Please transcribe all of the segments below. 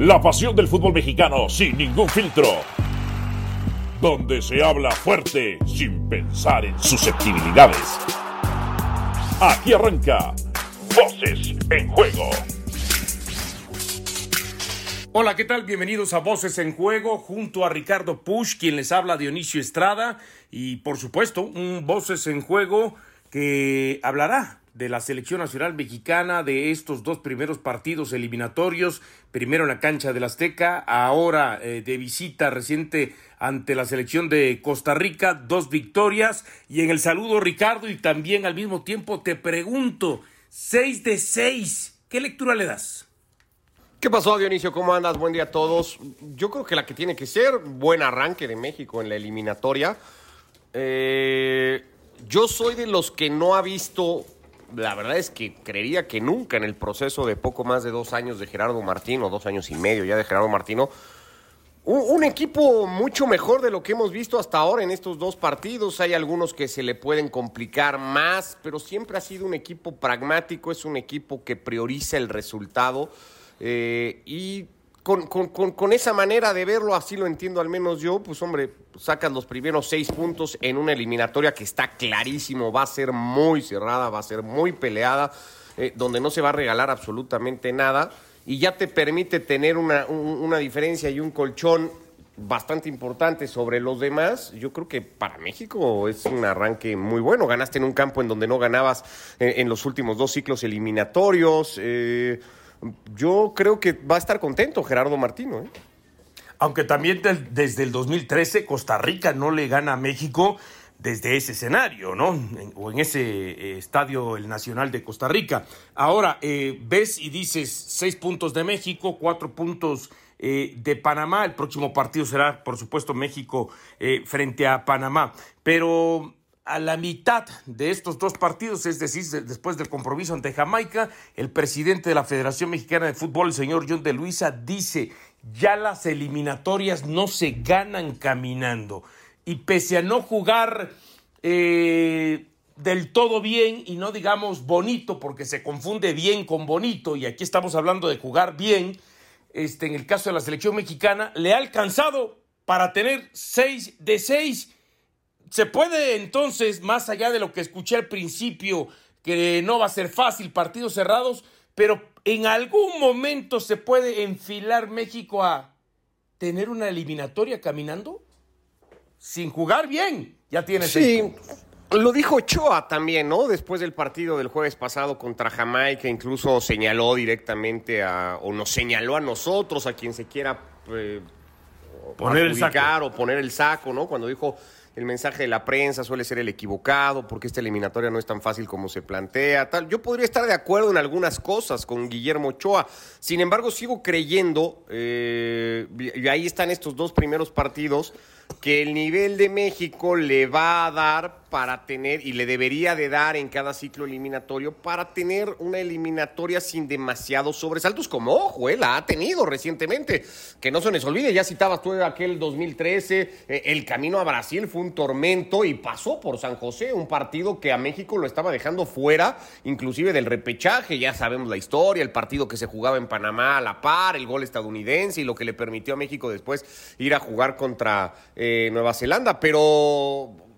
La pasión del fútbol mexicano sin ningún filtro. Donde se habla fuerte sin pensar en susceptibilidades. Aquí arranca Voces en Juego. Hola, ¿qué tal? Bienvenidos a Voces en Juego junto a Ricardo Push, quien les habla Dionisio Estrada y por supuesto un Voces en Juego que hablará de la selección nacional mexicana de estos dos primeros partidos eliminatorios, primero en la cancha del Azteca, ahora eh, de visita reciente ante la selección de Costa Rica, dos victorias y en el saludo Ricardo y también al mismo tiempo te pregunto, seis de seis, ¿qué lectura le das? ¿Qué pasó, Dionisio? ¿Cómo andas? Buen día a todos. Yo creo que la que tiene que ser, buen arranque de México en la eliminatoria. Eh, yo soy de los que no ha visto la verdad es que creería que nunca en el proceso de poco más de dos años de Gerardo Martino, dos años y medio ya de Gerardo Martino, un, equipo mucho mejor de lo que hemos visto hasta ahora en estos dos partidos. Hay algunos que se le pueden complicar más, pero siempre ha sido un equipo pragmático, es un equipo que prioriza el resultado eh, y con, con, esa manera de verlo, así lo entiendo al menos yo, pues hombre, sacas los primeros seis puntos en una eliminatoria que está clarísimo, va a ser muy cerrada, va a ser muy peleada, eh, donde no se va a regalar absolutamente nada y ya te permite tener una, una diferencia y un colchón bastante importante sobre los demás. Yo creo que para México es un arranque muy bueno. Ganaste en un campo en donde no ganabas en, en los últimos dos ciclos eliminatorios. Eh, yo creo que va a estar contento Gerardo Martino. ¿eh? Aunque también desde el 2013 Costa Rica no le gana a México desde ese escenario, ¿no? o en ese eh, estadio, el Nacional de Costa Rica. Ahora, eh, ves y dices seis puntos de México, cuatro puntos de Panamá. El próximo partido será, por supuesto, México frente a Panamá. Pero a la mitad de estos dos partidos, es decir, después del compromiso ante Jamaica, el presidente de la Federación Mexicana de Fútbol, el señor John de Luisa, dice, ya las eliminatorias no se ganan caminando. Y pese a no jugar eh, del todo bien y no digamos bonito, porque se confunde bien con bonito, y aquí estamos hablando de jugar bien, este, en el caso de la selección mexicana, le ha alcanzado para tener seis de seis se puede entonces, más allá de lo que escuché al principio, que no va a ser fácil, partidos cerrados, pero en algún momento se puede enfilar México a tener una eliminatoria caminando sin jugar bien. Ya tiene sí. Lo dijo Ochoa también, ¿no? Después del partido del jueves pasado contra Jamaica, incluso señaló directamente a, o nos señaló a nosotros, a quien se quiera eh, poner el saco. o poner el saco, ¿no? Cuando dijo el mensaje de la prensa suele ser el equivocado, porque esta eliminatoria no es tan fácil como se plantea. Tal. Yo podría estar de acuerdo en algunas cosas con Guillermo Ochoa. Sin embargo, sigo creyendo, eh, y ahí están estos dos primeros partidos, que el nivel de México le va a dar para tener, y le debería de dar en cada ciclo eliminatorio, para tener una eliminatoria sin demasiados sobresaltos, como ojo, él la ha tenido recientemente. Que no se les olvide, ya citabas tú aquel 2013, eh, el camino a Brasil fue un tormento y pasó por San José, un partido que a México lo estaba dejando fuera, inclusive del repechaje, ya sabemos la historia, el partido que se jugaba en Panamá a la par, el gol estadounidense y lo que le permitió a México después ir a jugar contra eh, Nueva Zelanda, pero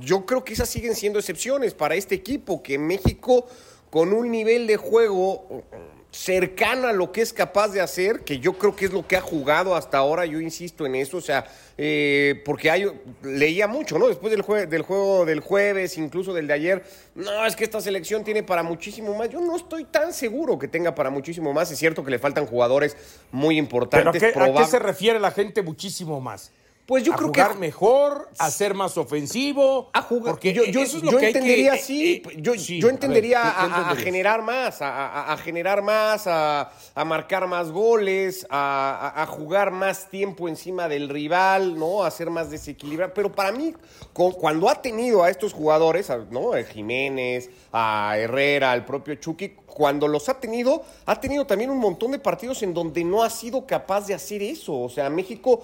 yo creo que esas siguen siendo excepciones para este equipo, que México con un nivel de juego cercano a lo que es capaz de hacer, que yo creo que es lo que ha jugado hasta ahora, yo insisto en eso, o sea, eh, porque hay, leía mucho, ¿no? Después del, del juego del jueves, incluso del de ayer, no, es que esta selección tiene para muchísimo más, yo no estoy tan seguro que tenga para muchísimo más, es cierto que le faltan jugadores muy importantes. ¿Pero a qué se refiere la gente muchísimo más? Pues yo a creo jugar mejor, a ser más ofensivo. A jugar. Porque yo, yo, eso es lo que entendería así. yo, yo, entendería a, generar más, a, generar más, a, marcar más goles, a, jugar más tiempo encima del rival, ¿no? A ser más desequilibrado. Pero para mí, cuando ha tenido a estos jugadores, ¿no? A Jiménez, a Herrera, al propio Chucky, cuando los ha tenido, ha tenido también un montón de partidos en donde no ha sido capaz de hacer eso. O sea, México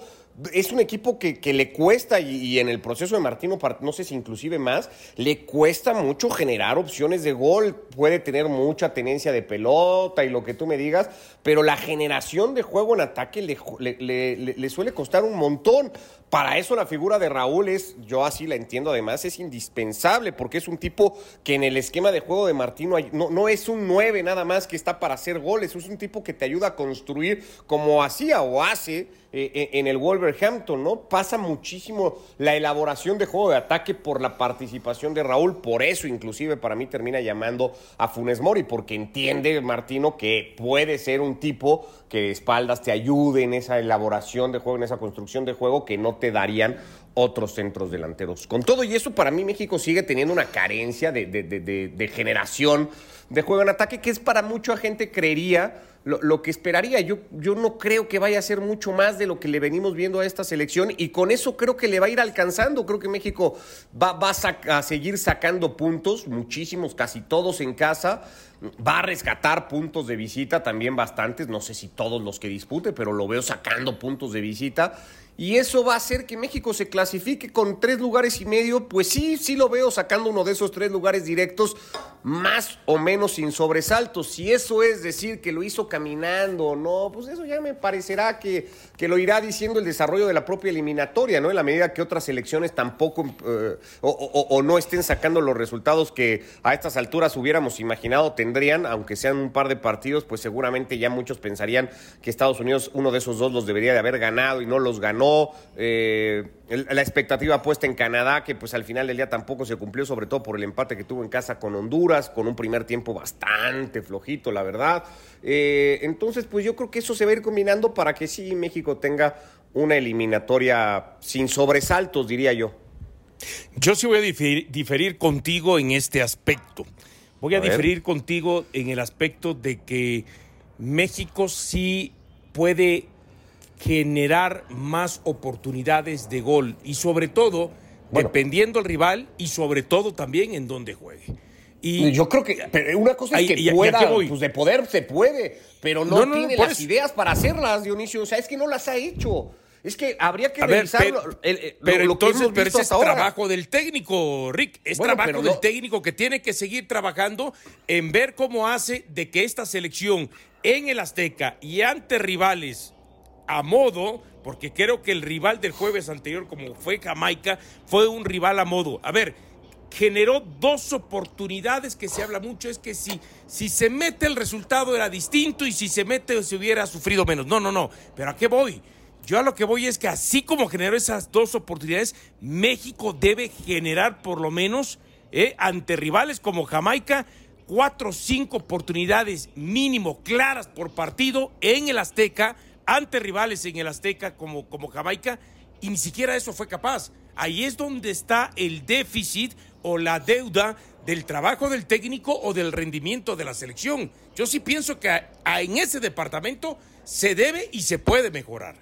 es un equipo que, le cuesta, y, en el proceso de Martino, no sé si inclusive más, le cuesta mucho generar opciones de gol. Puede tener mucha tenencia de pelota y lo que tú me digas, pero la generación de juego en ataque le suele costar un montón. Para eso la figura de Raúl es, yo así la entiendo además, es indispensable porque es un tipo que en el esquema de juego de Martino no, no es un 9 nada más que está para hacer goles, es un tipo que te ayuda a construir como hacía o hace eh, eh, en el Wolverhampton, ¿no? Pasa muchísimo la elaboración de juego de ataque por la participación de Raúl, por eso inclusive para mí termina llamando a Funes Mori, porque entiende Martino que puede ser un tipo que de espaldas te ayude en esa elaboración de juego, en esa construcción de juego que no te darían otros centros delanteros. Con todo y eso, para mí México sigue teniendo una carencia de, de generación de juego en ataque, que es para mucha gente creería lo, que esperaría. Yo, yo no creo que vaya a ser mucho más de lo que le venimos viendo a esta selección y con eso creo que le va a ir alcanzando. Creo que México va, va a, seguir sacando puntos, muchísimos, casi todos en casa. Va a rescatar puntos de visita, también bastantes, no sé si todos los que dispute, pero lo veo sacando puntos de visita. Y eso va a hacer que México se clasifique con tres lugares y medio. Pues sí, sí lo veo sacando uno de esos tres lugares directos, más o menos sin sobresaltos. Si eso es decir que lo hizo caminando o no, pues eso ya me parecerá que, que, lo irá diciendo el desarrollo de la propia eliminatoria, ¿no? En la medida que otras elecciones tampoco eh, o, no estén sacando los resultados que a estas alturas hubiéramos imaginado tendrían, aunque sean un par de partidos, pues seguramente ya muchos pensarían que Estados Unidos uno de esos dos los debería de haber ganado y no los ganó eh, la expectativa puesta en Canadá, que pues al final del día tampoco se cumplió, sobre todo por el empate que tuvo en casa con Honduras, con un primer tiempo bastante flojito, la verdad. Eh, entonces, pues yo creo que eso se va a ir combinando para que sí México tenga una eliminatoria sin sobresaltos, diría yo. Yo sí voy a diferir, contigo en este aspecto. Voy a, a diferir contigo en el aspecto de que México sí puede generar más oportunidades de gol y sobre todo dependiendo del rival y sobre todo también en donde juegue. Y yo creo que pero una cosa es que pueda, pues de poder se puede, pero no, tiene las ideas para hacerlas, Dionisio. O sea, es que no las ha hecho. Es que habría que revisarlo. pero, entonces, pero ese es trabajo del técnico, Rick. Es trabajo del técnico que tiene que seguir trabajando en ver cómo hace de que esta selección en el Azteca y ante rivales a modo, porque creo que el rival del jueves anterior, como fue Jamaica, fue un rival a modo. A ver, generó dos oportunidades que se habla mucho, es que si, si se mete el resultado era distinto y si se mete se hubiera sufrido menos. No, no, no, pero ¿a qué voy? Yo a lo que voy es que así como generó esas dos oportunidades, México debe generar por lo menos eh, ante rivales como Jamaica cuatro o cinco oportunidades mínimo claras por partido en el Azteca ante rivales en el Azteca como, como Jamaica y ni siquiera eso fue capaz. Ahí es donde está el déficit o la deuda del trabajo del técnico o del rendimiento de la selección. Yo sí pienso que en ese departamento se debe y se puede mejorar.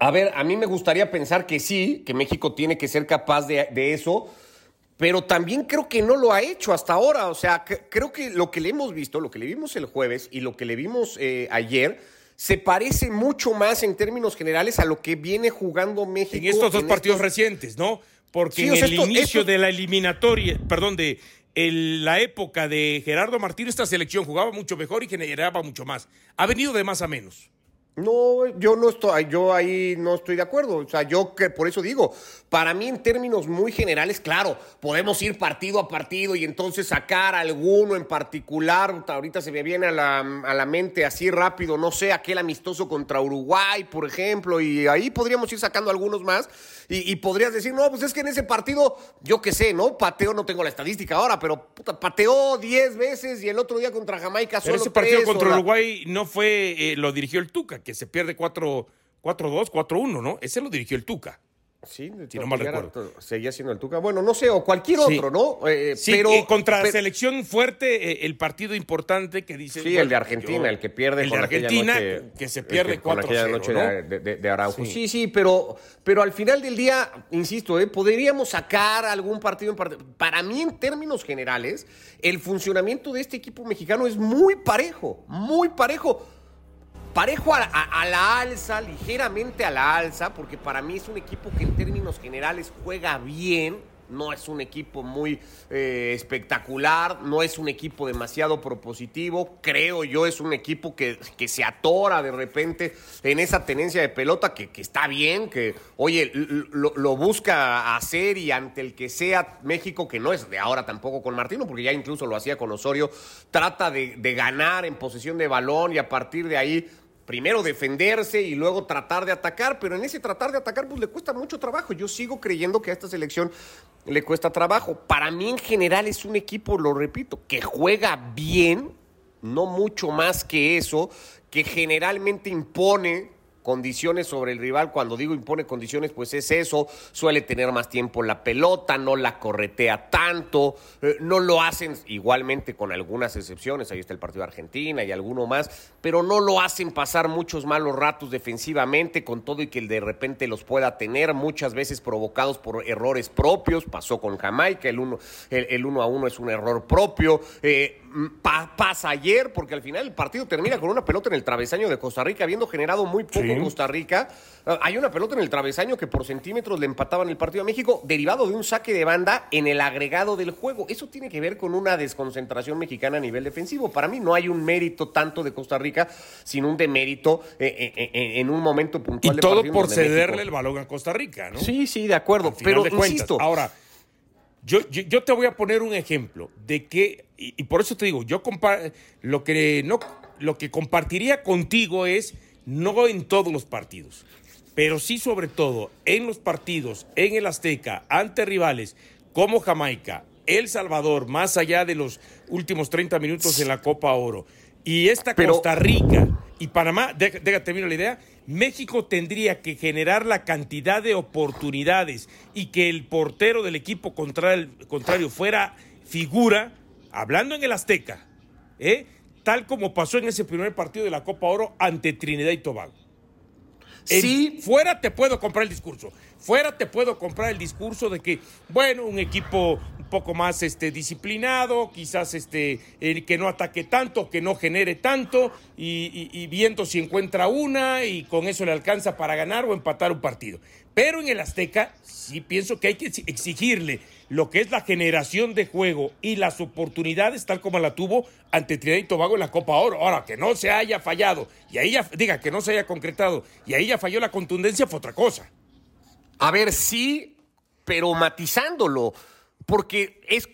A ver, a mí me gustaría pensar que sí, que México tiene que ser capaz de, eso, pero también creo que no lo ha hecho hasta ahora. O sea, creo que lo que le hemos visto, lo que le vimos el jueves y lo que le vimos eh, ayer, se parece mucho más en términos generales a lo que viene jugando México. En estos dos partidos recientes, ¿no? Porque en el inicio de la eliminatoria, perdón, de la época de Gerardo Martínez, esta selección jugaba mucho mejor y generaba mucho más. Ha venido de más a menos. No, yo no estoy, yo ahí no estoy de acuerdo. O sea, yo que por eso digo, para mí en términos muy generales, claro, podemos ir partido a partido y entonces sacar alguno en particular. Ahorita se me viene a la, a la mente así rápido, no sé, aquel amistoso contra Uruguay, por ejemplo, y ahí podríamos ir sacando algunos más. Y, podrías decir, no, pues es que en ese partido, yo qué sé, ¿no? Pateo, no tengo la estadística ahora, pero puta, pateó 10 veces y el otro día contra Jamaica solo ese partido contra Uruguay no fue, eh, lo dirigió el Tuca, que se pierde 4-2, 4-1, ¿no? Ese lo dirigió el Tuca. Sí, si no mal recuerdo. Seguía siendo el Tuca. Bueno, no sé, o cualquier otro, ¿no? Eh, sí, pero contra selección fuerte, eh, el partido importante que dice. Sí, el de Argentina, el que pierde. El de Argentina, que se pierde 4 0 noche de, Araujo. Sí. sí, pero, pero al final del día, insisto, ¿eh? podríamos sacar algún partido en partido. Para mí, en términos generales, el funcionamiento de este equipo mexicano es muy parejo, muy parejo parejo a, la alza, ligeramente a la alza, porque para mí es un equipo que en términos generales juega bien, no es un equipo muy eh, espectacular, no es un equipo demasiado propositivo, creo yo es un equipo que, que se atora de repente en esa tenencia de pelota que, que está bien, que oye, lo, lo, busca hacer y ante el que sea México, que no es de ahora tampoco con Martino, porque ya incluso lo hacía con Osorio, trata de, de ganar en posesión de balón y a partir de ahí primero defenderse y luego tratar de atacar, pero en ese tratar de atacar pues le cuesta mucho trabajo. Yo sigo creyendo que a esta selección le cuesta trabajo. Para mí en general es un equipo, lo repito, que juega bien, no mucho más que eso, que generalmente impone condiciones sobre el rival. Cuando digo impone condiciones, pues es eso. Suele tener más tiempo la pelota, no la corretea tanto. Eh, no lo hacen igualmente con algunas excepciones. Ahí está el partido de Argentina y alguno más. Pero no lo hacen pasar muchos malos ratos defensivamente, con todo y que de repente los pueda tener, muchas veces provocados por errores propios. Pasó con Jamaica, el uno, el, uno a uno es un error propio. Eh, pasa ayer, porque al final el partido termina con una pelota en el travesaño de Costa Rica, habiendo generado muy poco Costa Rica. Ah, hay una pelota en el travesaño que por centímetros le empataban el partido a México, derivado de un saque de banda en el agregado del juego. Eso tiene que ver con una desconcentración mexicana a nivel defensivo. Para mí no hay un mérito tanto de Costa Rica, sino un demérito eh, eh, eh, en un momento puntual. Y todo por cederle el balón a Costa Rica, ¿no? Sí, sí, de acuerdo. Pero insisto. Ahora. Yo, yo, te voy a poner un ejemplo de que, y, por eso te digo, yo lo que, no, lo que compartiría contigo es no en todos los partidos, pero sí sobre todo en los partidos en el Azteca ante rivales como Jamaica, El Salvador, más allá de los últimos 30 minutos en la Copa Oro, y esta Costa Rica y Panamá, déjate termino la idea, México tendría que generar la cantidad de oportunidades y que el portero del equipo contrario, fuera figura, hablando en el Azteca, ¿eh? Tal como pasó en ese primer partido de la Copa Oro ante Trinidad y Tobago. Sí. fuera te puedo comprar el discurso. Fuera te puedo comprar el discurso de que, bueno, un equipo un poco más este, disciplinado, quizás este, que no ataque tanto, que no genere tanto, y, viendo si encuentra una y con eso le alcanza para ganar o empatar un partido. Pero en el Azteca sí pienso que hay que exigirle lo que es la generación de juego y las oportunidades tal como la tuvo ante Trinidad y Tobago en la Copa Oro. Ahora, que no se haya fallado y ahí ya, diga, que no se haya concretado y ahí ya falló la contundencia fue otra cosa. A ver, sí, pero matizándolo, porque es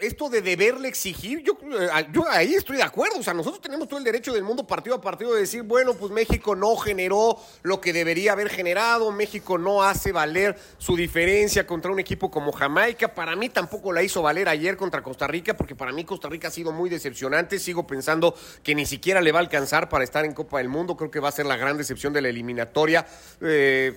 esto de deberle exigir, yo, eh, yo ahí estoy de acuerdo. O sea, nosotros tenemos todo el derecho del mundo partido a partido de decir, bueno, pues México no generó lo que debería haber generado, México no hace valer su diferencia contra un equipo como Jamaica. Para mí tampoco la hizo valer ayer contra Costa Rica, porque para mí Costa Rica ha sido muy decepcionante. Sigo pensando que ni siquiera le va a alcanzar para estar en Copa del Mundo. Creo que va a ser la gran decepción de la eliminatoria. Eh,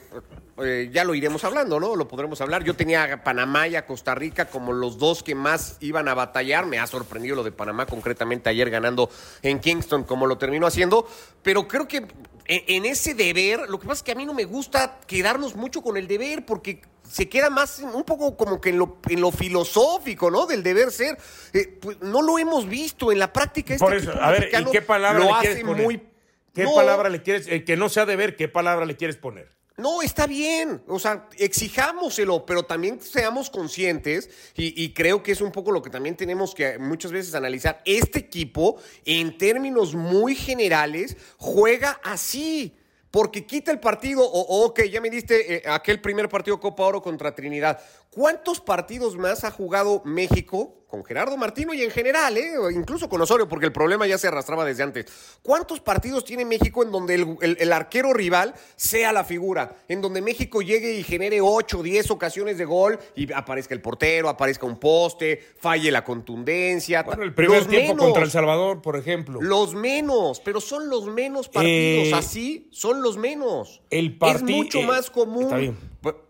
eh, ya lo iremos hablando, ¿no? Lo podremos hablar. Yo tenía a Panamá y a Costa Rica como los dos que más iban a batallar. Me ha sorprendido lo de Panamá, concretamente ayer ganando en Kingston, como lo terminó haciendo. Pero creo que en, ese deber, lo que pasa es que a mí no me gusta quedarnos mucho con el deber, porque se queda más un poco como que en lo, en lo filosófico, ¿no? Del deber ser. Eh, pues no lo hemos visto en la práctica. Este Por eso, a ver, ¿y qué palabra le quieres poner? ¿Qué palabra le quieres, el que no sea deber, qué palabra le quieres poner? No, está bien. O sea, exijámoselo, pero también seamos conscientes, y, creo que es un poco lo que también tenemos que muchas veces analizar. Este equipo, en términos muy generales, juega así. Porque quita el partido, o ok, ya me diste eh, aquel primer partido Copa Oro contra Trinidad. ¿Cuántos partidos más ha jugado México con Gerardo Martino y en general, ¿eh? incluso con Osorio, porque el problema ya se arrastraba desde antes. ¿Cuántos partidos tiene México en donde el, arquero rival sea la figura? En donde México llegue y genere 8, 10 ocasiones de gol y aparezca el portero, aparezca un poste, falle la contundencia. Bueno, el primer tiempo contra El Salvador, por ejemplo. Los menos, pero son los menos partidos. Eh, Así son los menos. El Es mucho eh, más común. Está bien.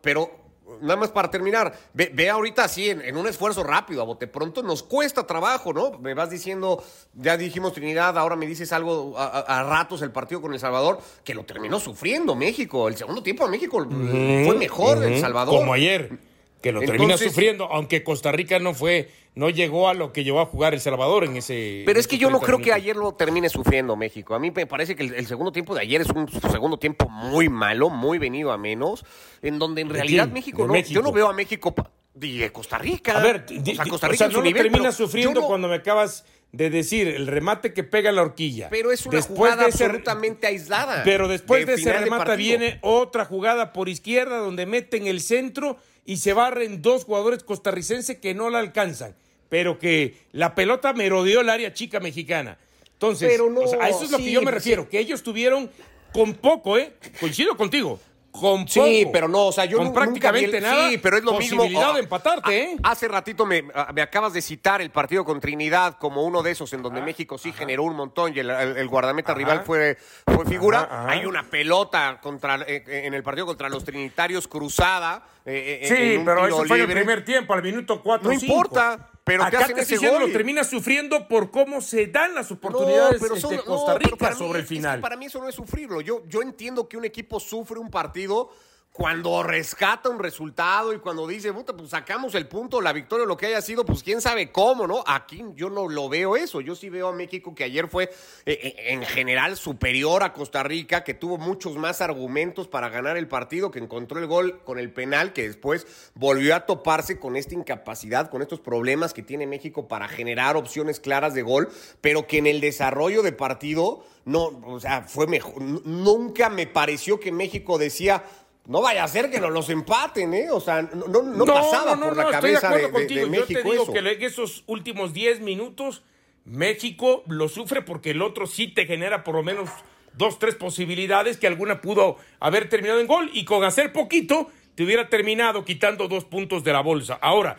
Pero nada más para terminar, ve, ahorita así en, un esfuerzo rápido, a bote pronto, nos cuesta trabajo, ¿no? Me vas diciendo, ya dijimos Trinidad, ahora me dices algo a, ratos el partido con El Salvador, que lo terminó sufriendo México. El segundo tiempo a México fue mejor El Salvador. Como ayer. Que lo termina sufriendo, aunque Costa Rica no fue, no llegó a lo que llegó a jugar El Salvador en ese. Pero es que yo no creo que ayer lo termine sufriendo México. A mí me parece que el, segundo tiempo de ayer es un segundo tiempo muy malo, muy venido a menos, en donde en realidad México no. Yo no veo a México. de Costa Rica. A ver, Costa Rica no lo termina sufriendo cuando me acabas de decir el remate que pega la horquilla. Pero es una jugada absolutamente aislada. Pero después de, ese remate viene otra jugada por izquierda donde meten el centro y se barren dos jugadores costarricenses que no la alcanzan, pero que la pelota merodeó el área chica mexicana. Entonces, a eso es lo que yo me refiero, que ellos tuvieron con poco, ¿eh? Coincido contigo con Sí, pero no, o sea, yo con prácticamente nada. Sí, pero es lo mismo. de empatarte, ¿eh? Hace ratito me, me, acabas de citar el partido con Trinidad como uno de esos en donde ah, México sí generó un montón y el, guardameta rival fue, fue figura. Hay una pelota contra eh, eh, en el partido contra los Trinitarios cruzada. Eh, sí, pero eso fue en el primer tiempo, al minuto 4 No importa. Pero Acá te ese gol? lo termina sufriendo por cómo se dan las oportunidades de Costa Rica sobre el final. para mí eso no es sufrirlo. Yo, yo entiendo que un equipo sufre un partido cuando rescata un resultado y cuando dice, puta, pues sacamos el punto, la victoria, lo que haya sido, pues quién sabe cómo, ¿no? Aquí yo no lo veo eso. Yo sí veo a México que ayer fue eh, eh, en general superior a Costa Rica, que tuvo muchos más argumentos para ganar el partido, que encontró el gol con el penal, que después volvió a toparse con esta incapacidad, con estos problemas que tiene México para generar opciones claras de gol, pero que en el desarrollo de partido no, o sea, fue mejor. Nunca me pareció que México decía no vaya a ser que los empaten, ¿eh? O sea, no, no, pasaba por la cabeza de, de, México Yo te digo que en esos últimos 10 minutos México lo sufre porque el otro sí te genera por lo menos dos, tres posibilidades que alguna pudo haber terminado en gol y con hacer poquito te hubiera terminado quitando dos puntos de la bolsa. Ahora,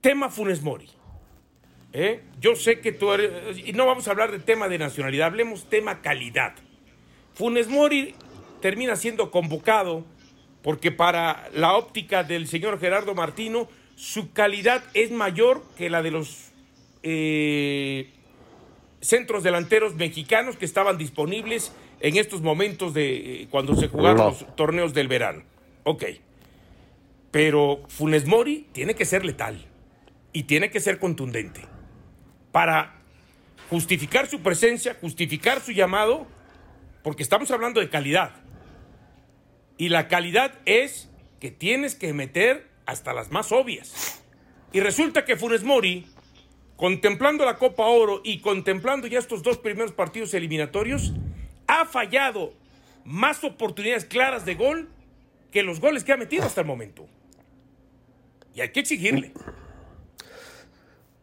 tema Funes Mori. ¿eh? Yo sé que tú eres, y no vamos a hablar de tema de nacionalidad, hablemos tema calidad. Funes Mori termina siendo convocado porque para la óptica del señor Gerardo Martino su calidad es mayor que la de los eh, centros delanteros mexicanos que estaban disponibles en estos momentos de eh, cuando se jugaron los torneos del verano. Ok. Pero Funes Mori tiene que ser letal y tiene que ser contundente para justificar su presencia, justificar su llamado, porque estamos hablando de calidad. Y la calidad es que tienes que meter hasta las más obvias. Y resulta que Funes Mori, contemplando la Copa Oro y contemplando ya estos dos primeros partidos eliminatorios, ha fallado más oportunidades claras de gol que los goles que ha metido hasta el momento. Y hay que exigirle.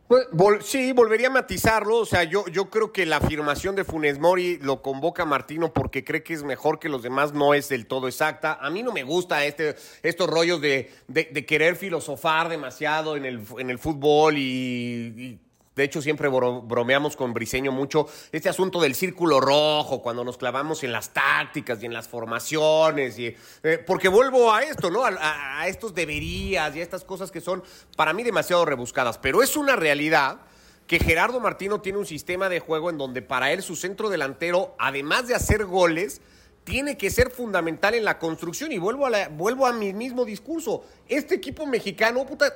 Pues, sí, volvería a matizarlo. O sea, yo, yo creo que la afirmación de Funes Mori lo convoca Martino porque cree que es mejor que los demás, no es del todo exacta. A mí no me gusta este, estos rollos de, de, querer filosofar demasiado en el, en el fútbol y de hecho, siempre bromeamos con Briseño mucho este asunto del círculo rojo, cuando nos clavamos en las tácticas y en las formaciones. Y, eh, porque vuelvo a esto, ¿no? A, estos deberías y a estas cosas que son para mí demasiado rebuscadas. Pero es una realidad que Gerardo Martino tiene un sistema de juego en donde para él su centro delantero, además de hacer goles, tiene que ser fundamental en la construcción. Y vuelvo a, vuelvo a mi mismo discurso. Este equipo mexicano, puta,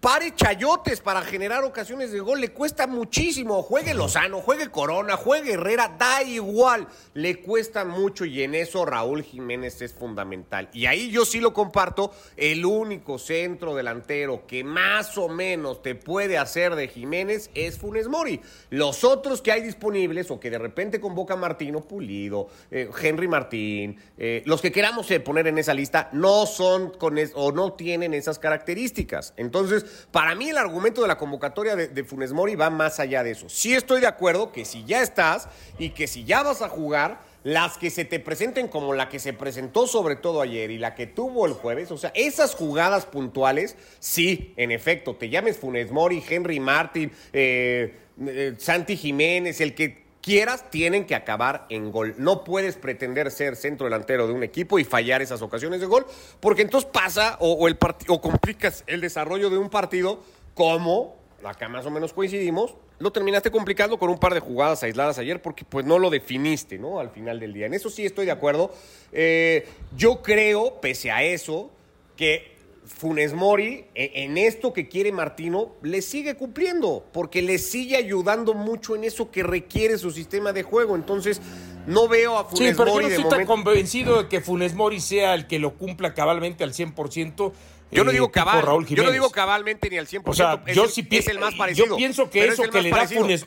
pare chayotes para generar ocasiones de gol. Le cuesta muchísimo. Juegue Lozano, juegue Corona, juegue Herrera, da igual. Le cuesta mucho y en eso Raúl Jiménez es fundamental. Y ahí yo sí lo comparto. El único centro delantero que más o menos te puede hacer de Jiménez es Funes Mori. Los otros que hay disponibles o que de repente convoca Martino Pulido, eh, Henry Martín, eh, los que queramos eh, poner en esa lista no son con o no tienen esas características. Entonces, para mí el argumento de la convocatoria de, Funes Mori va más allá de eso. Sí estoy de acuerdo que si ya estás y que si ya vas a jugar, las que se te presenten como la que se presentó sobre todo ayer y la que tuvo el jueves, o sea, esas jugadas puntuales, sí, en efecto, te llames Funes Mori, Henry Martin, eh, eh, Santi Jiménez, el que quieras, tienen que acabar en gol. No puedes pretender ser centro delantero de un equipo y fallar esas ocasiones de gol, porque entonces pasa o, el o complicas el desarrollo de un partido como, acá más o menos coincidimos, lo terminaste complicando con un par de jugadas aisladas ayer porque pues no lo definiste, ¿no? Al final del día. En eso sí estoy de acuerdo. Eh, yo creo, pese a eso, que Funes Mori, e- en esto que quiere Martino, le sigue cumpliendo, porque le sigue ayudando mucho en eso que requiere su sistema de juego. Entonces, no veo a Sí, Funes pero yo Mori no estoy tan momento. convencido de que Funes Mori sea el que lo cumpla cabalmente al 100%. Yo no eh, digo cabal, Raúl yo no digo cabalmente ni al 100%. O sea, es yo el, sí es el más parecido. Yo pienso que es eso que le da. Funes.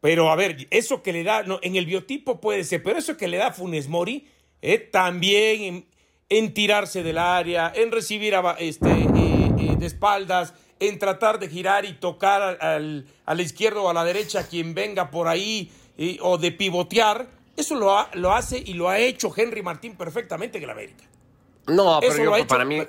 Pero a ver, eso que le da, no, en el biotipo puede ser, pero eso que le da Funes Mori, eh, también en, tirarse del área, en recibir este, eh, eh, de espaldas, en tratar de girar y tocar al, a la izquierda o a la derecha a quien venga por ahí, eh, o de pivotear, eso lo, ha- lo hace y lo ha hecho Henry Martín perfectamente en el América. No, pero Eso yo, lo ha hecho para mí.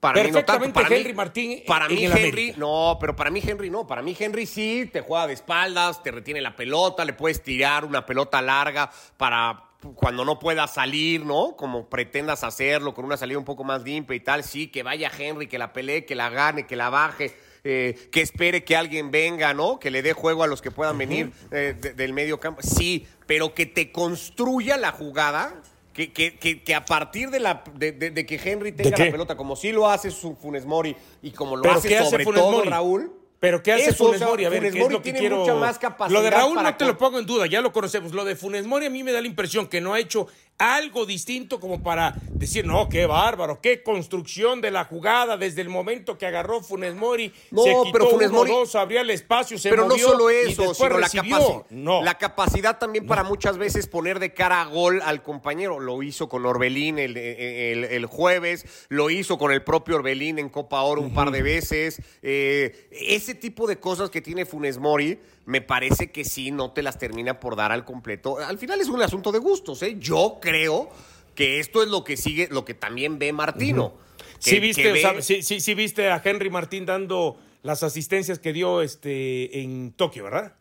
Para mí no tanto. Para mí, Henry Martín para en mí el Henry, América. no, pero para mí Henry no. Para mí Henry sí te juega de espaldas, te retiene la pelota, le puedes tirar una pelota larga para cuando no pueda salir, ¿no? Como pretendas hacerlo, con una salida un poco más limpia y tal. Sí, que vaya Henry, que la pelee, que la gane, que la baje. eh, que espere que alguien venga, ¿no? Que le dé juego a los que puedan venir eh, de- del medio campo. Sí, pero que te construya la jugada, que, que, que, que a partir de, la, de, de- que Henry tenga la pelota, como sí lo hace su Funes Mori y como lo ¿Pero hace hace sobre Funes todo Mori? Raúl. ¿Pero qué hace eso, Funes Mori? A ver, Funes ¿qué es lo que tiene quiero? mucha más capacidad Lo de Raúl para no te lo pongo en duda, ya lo conocemos. Lo de Funes Mori a mí me da la impresión que no ha hecho algo distinto como para decir, no, qué bárbaro, qué construcción de la jugada desde el momento que agarró Funes Mori, No, se quitó pero Funes uno, Mori- dos, abría el espacio, se Pero no movió solo y eso, sino la, capaci- No. la capacidad también para muchas veces poner de cara a gol al compañero. Lo hizo con Orbelín el, el- el jueves, lo hizo con el propio Orbelín en Copa Oro un par de veces. Eh, ese tipo de cosas que tiene Funes Mori, me parece que sí, no te las termina por dar al completo. Al final es un asunto de gustos, ¿eh? Yo creo que esto es lo que sigue, lo que también ve Martino. Que- Sí viste, que o sea, ve- sí, sí, sí viste a Henry Martín dando las asistencias que dio este en Tokio, ¿verdad?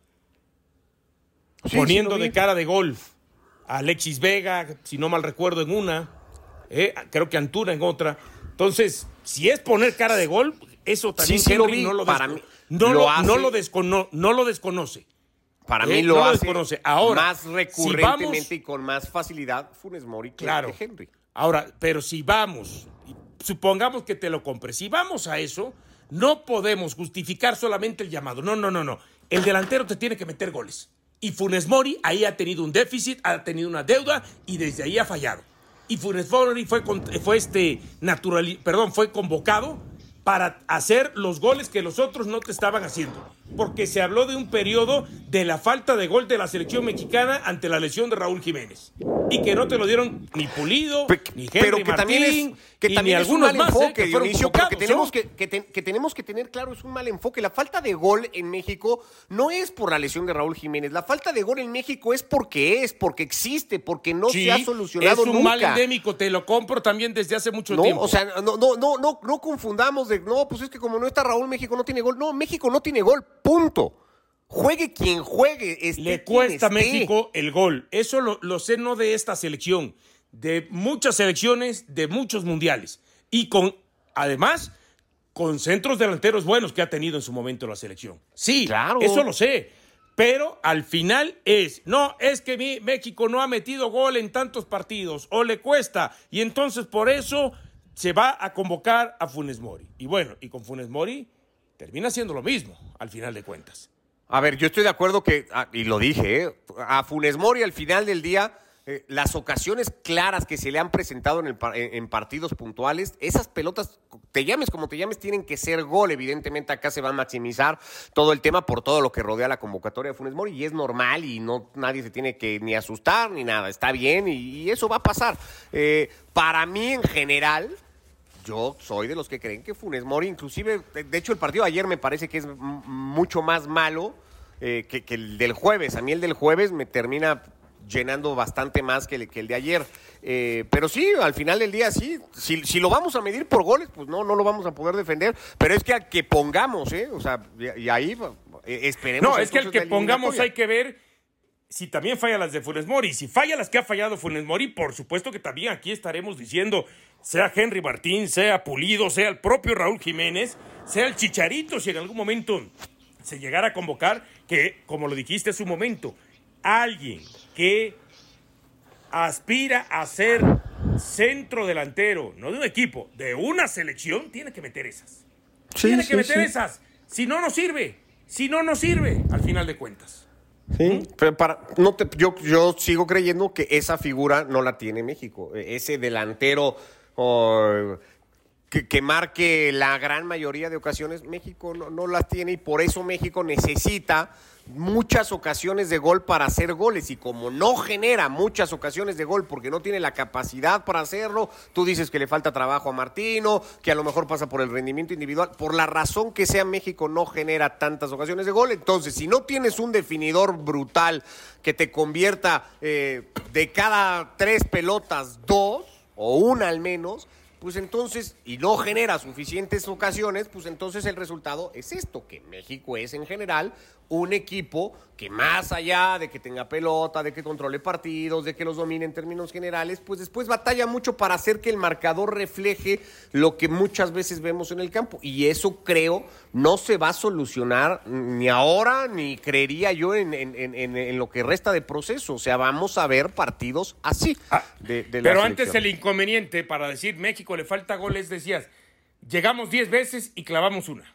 Sí, Poniendo de cara de gol a Alexis Vega, si no mal recuerdo, en una, eh, creo que Antuna en otra. Entonces, si es poner cara de gol, eso también sí lo Henry vi. no lo, Para mí, no lo lo, hace- no lo descono- no lo desconoce. Para Eh, mí lo no hace desconoce. Ahora, más si recurrentemente vamos- y con más facilidad Funes Mori que, Claro. Henry. Ahora, pero si vamos, supongamos que te lo compres, si vamos a eso, no podemos justificar solamente el llamado. No, no, no, no. El delantero te tiene que meter goles. Y Funes Mori ahí ha tenido un déficit, ha tenido una deuda y desde ahí ha fallado. Y Funes Mori fue, fue este natural, perdón, fue convocado para hacer los goles que los otros no te estaban haciendo. Porque se habló de un periodo de la falta de gol de la selección mexicana ante la lesión de Raúl Jiménez. Y que no te lo dieron ni Pulido, ni Henry pero que Martín, también es que y también ni es un mal más, enfoque, eh, que Dionisio, pero que convocados, tenemos ¿no? que, que ten- que tenemos que tener claro es un mal enfoque. La falta de gol en México no es por la lesión de Raúl Jiménez. La falta de gol en México es porque es, porque existe, porque no Sí, se ha solucionado es un nunca. mal endémico, te lo compro también desde hace mucho No, tiempo. o sea, no, no, no, no, no confundamos de, no, pues es que como no está Raúl, México no tiene gol. No, México no tiene gol, punto. Juegue quien juegue. esté le quien cuesta a. México el gol. Eso lo, lo sé no de esta selección, de muchas selecciones, de muchos mundiales. Y con, además, con centros delanteros buenos que ha tenido en su momento la selección. Sí, Claro. eso lo sé. Pero al final es, no, es que mi- México no ha metido gol en tantos partidos, o le cuesta, y entonces por eso se va a convocar a Funes Mori. Y bueno, y con Funes Mori termina siendo lo mismo, al final de cuentas. A ver, yo estoy de acuerdo que, ah, y lo dije, ¿eh? a Funes Mori al final del día, eh, las ocasiones claras que se le han presentado en, el en- partidos puntuales, esas pelotas, te llames como te llames, tienen que ser gol. Evidentemente acá se va a maximizar todo el tema por todo lo que rodea la convocatoria de Funes Mori y es normal y no nadie se tiene que ni asustar ni nada. Está bien y, y eso va a pasar. Eh, para mí en general, yo soy de los que creen que Funes Mori, inclusive, de hecho el partido de ayer me parece que es mucho más malo eh, que, que el del jueves. A mí el del jueves me termina llenando bastante más que el, que el de ayer. Eh, pero sí, al final del día sí, si, si lo vamos a medir por goles, pues no, no lo vamos a poder defender. Pero es que al que pongamos, ¿eh? O sea, y, y ahí eh, esperemos. No, es que entonces que pongamos hay que ver si también falla las de Funes Mori. Si falla las que ha fallado Funes Mori, por supuesto que también aquí estaremos diciendo, sea Henry Martín, sea Pulido, sea el propio Raúl Jiménez, sea el Chicharito, si en algún momento se llegara a convocar, que como lo dijiste hace un momento, alguien que aspira a ser centro delantero, no de un equipo, de una selección, tiene que meter esas. tiene que meter esas. Si no, no sirve. Si no, no sirve, al final de cuentas. Sí, pero para, no te, yo, yo sigo creyendo que esa figura no la tiene México. E, ese delantero que, marque la gran mayoría de ocasiones, México no, no las tiene y por eso México necesita muchas ocasiones de gol para hacer goles. Y como no genera muchas ocasiones de gol porque no tiene la capacidad para hacerlo, tú dices que le falta trabajo a Martino, que a lo mejor pasa por el rendimiento individual, por la razón que sea México no genera tantas ocasiones de gol, entonces si no tienes un definidor brutal que te convierta eh, de cada tres pelotas dos o una al menos, pues entonces, y no genera suficientes ocasiones, pues entonces el resultado es esto, que México es en general un equipo que más allá de que tenga pelota, de que controle partidos, de que los domine en términos generales, pues después batalla mucho para hacer que el marcador refleje lo que muchas veces vemos en el campo. Y eso creo no se va a solucionar ni ahora, ni creería yo en, lo que resta de proceso. O sea, vamos a ver partidos así. Ah, pero antes el inconveniente para decir México le falta goles, decías, llegamos 10 veces y clavamos una.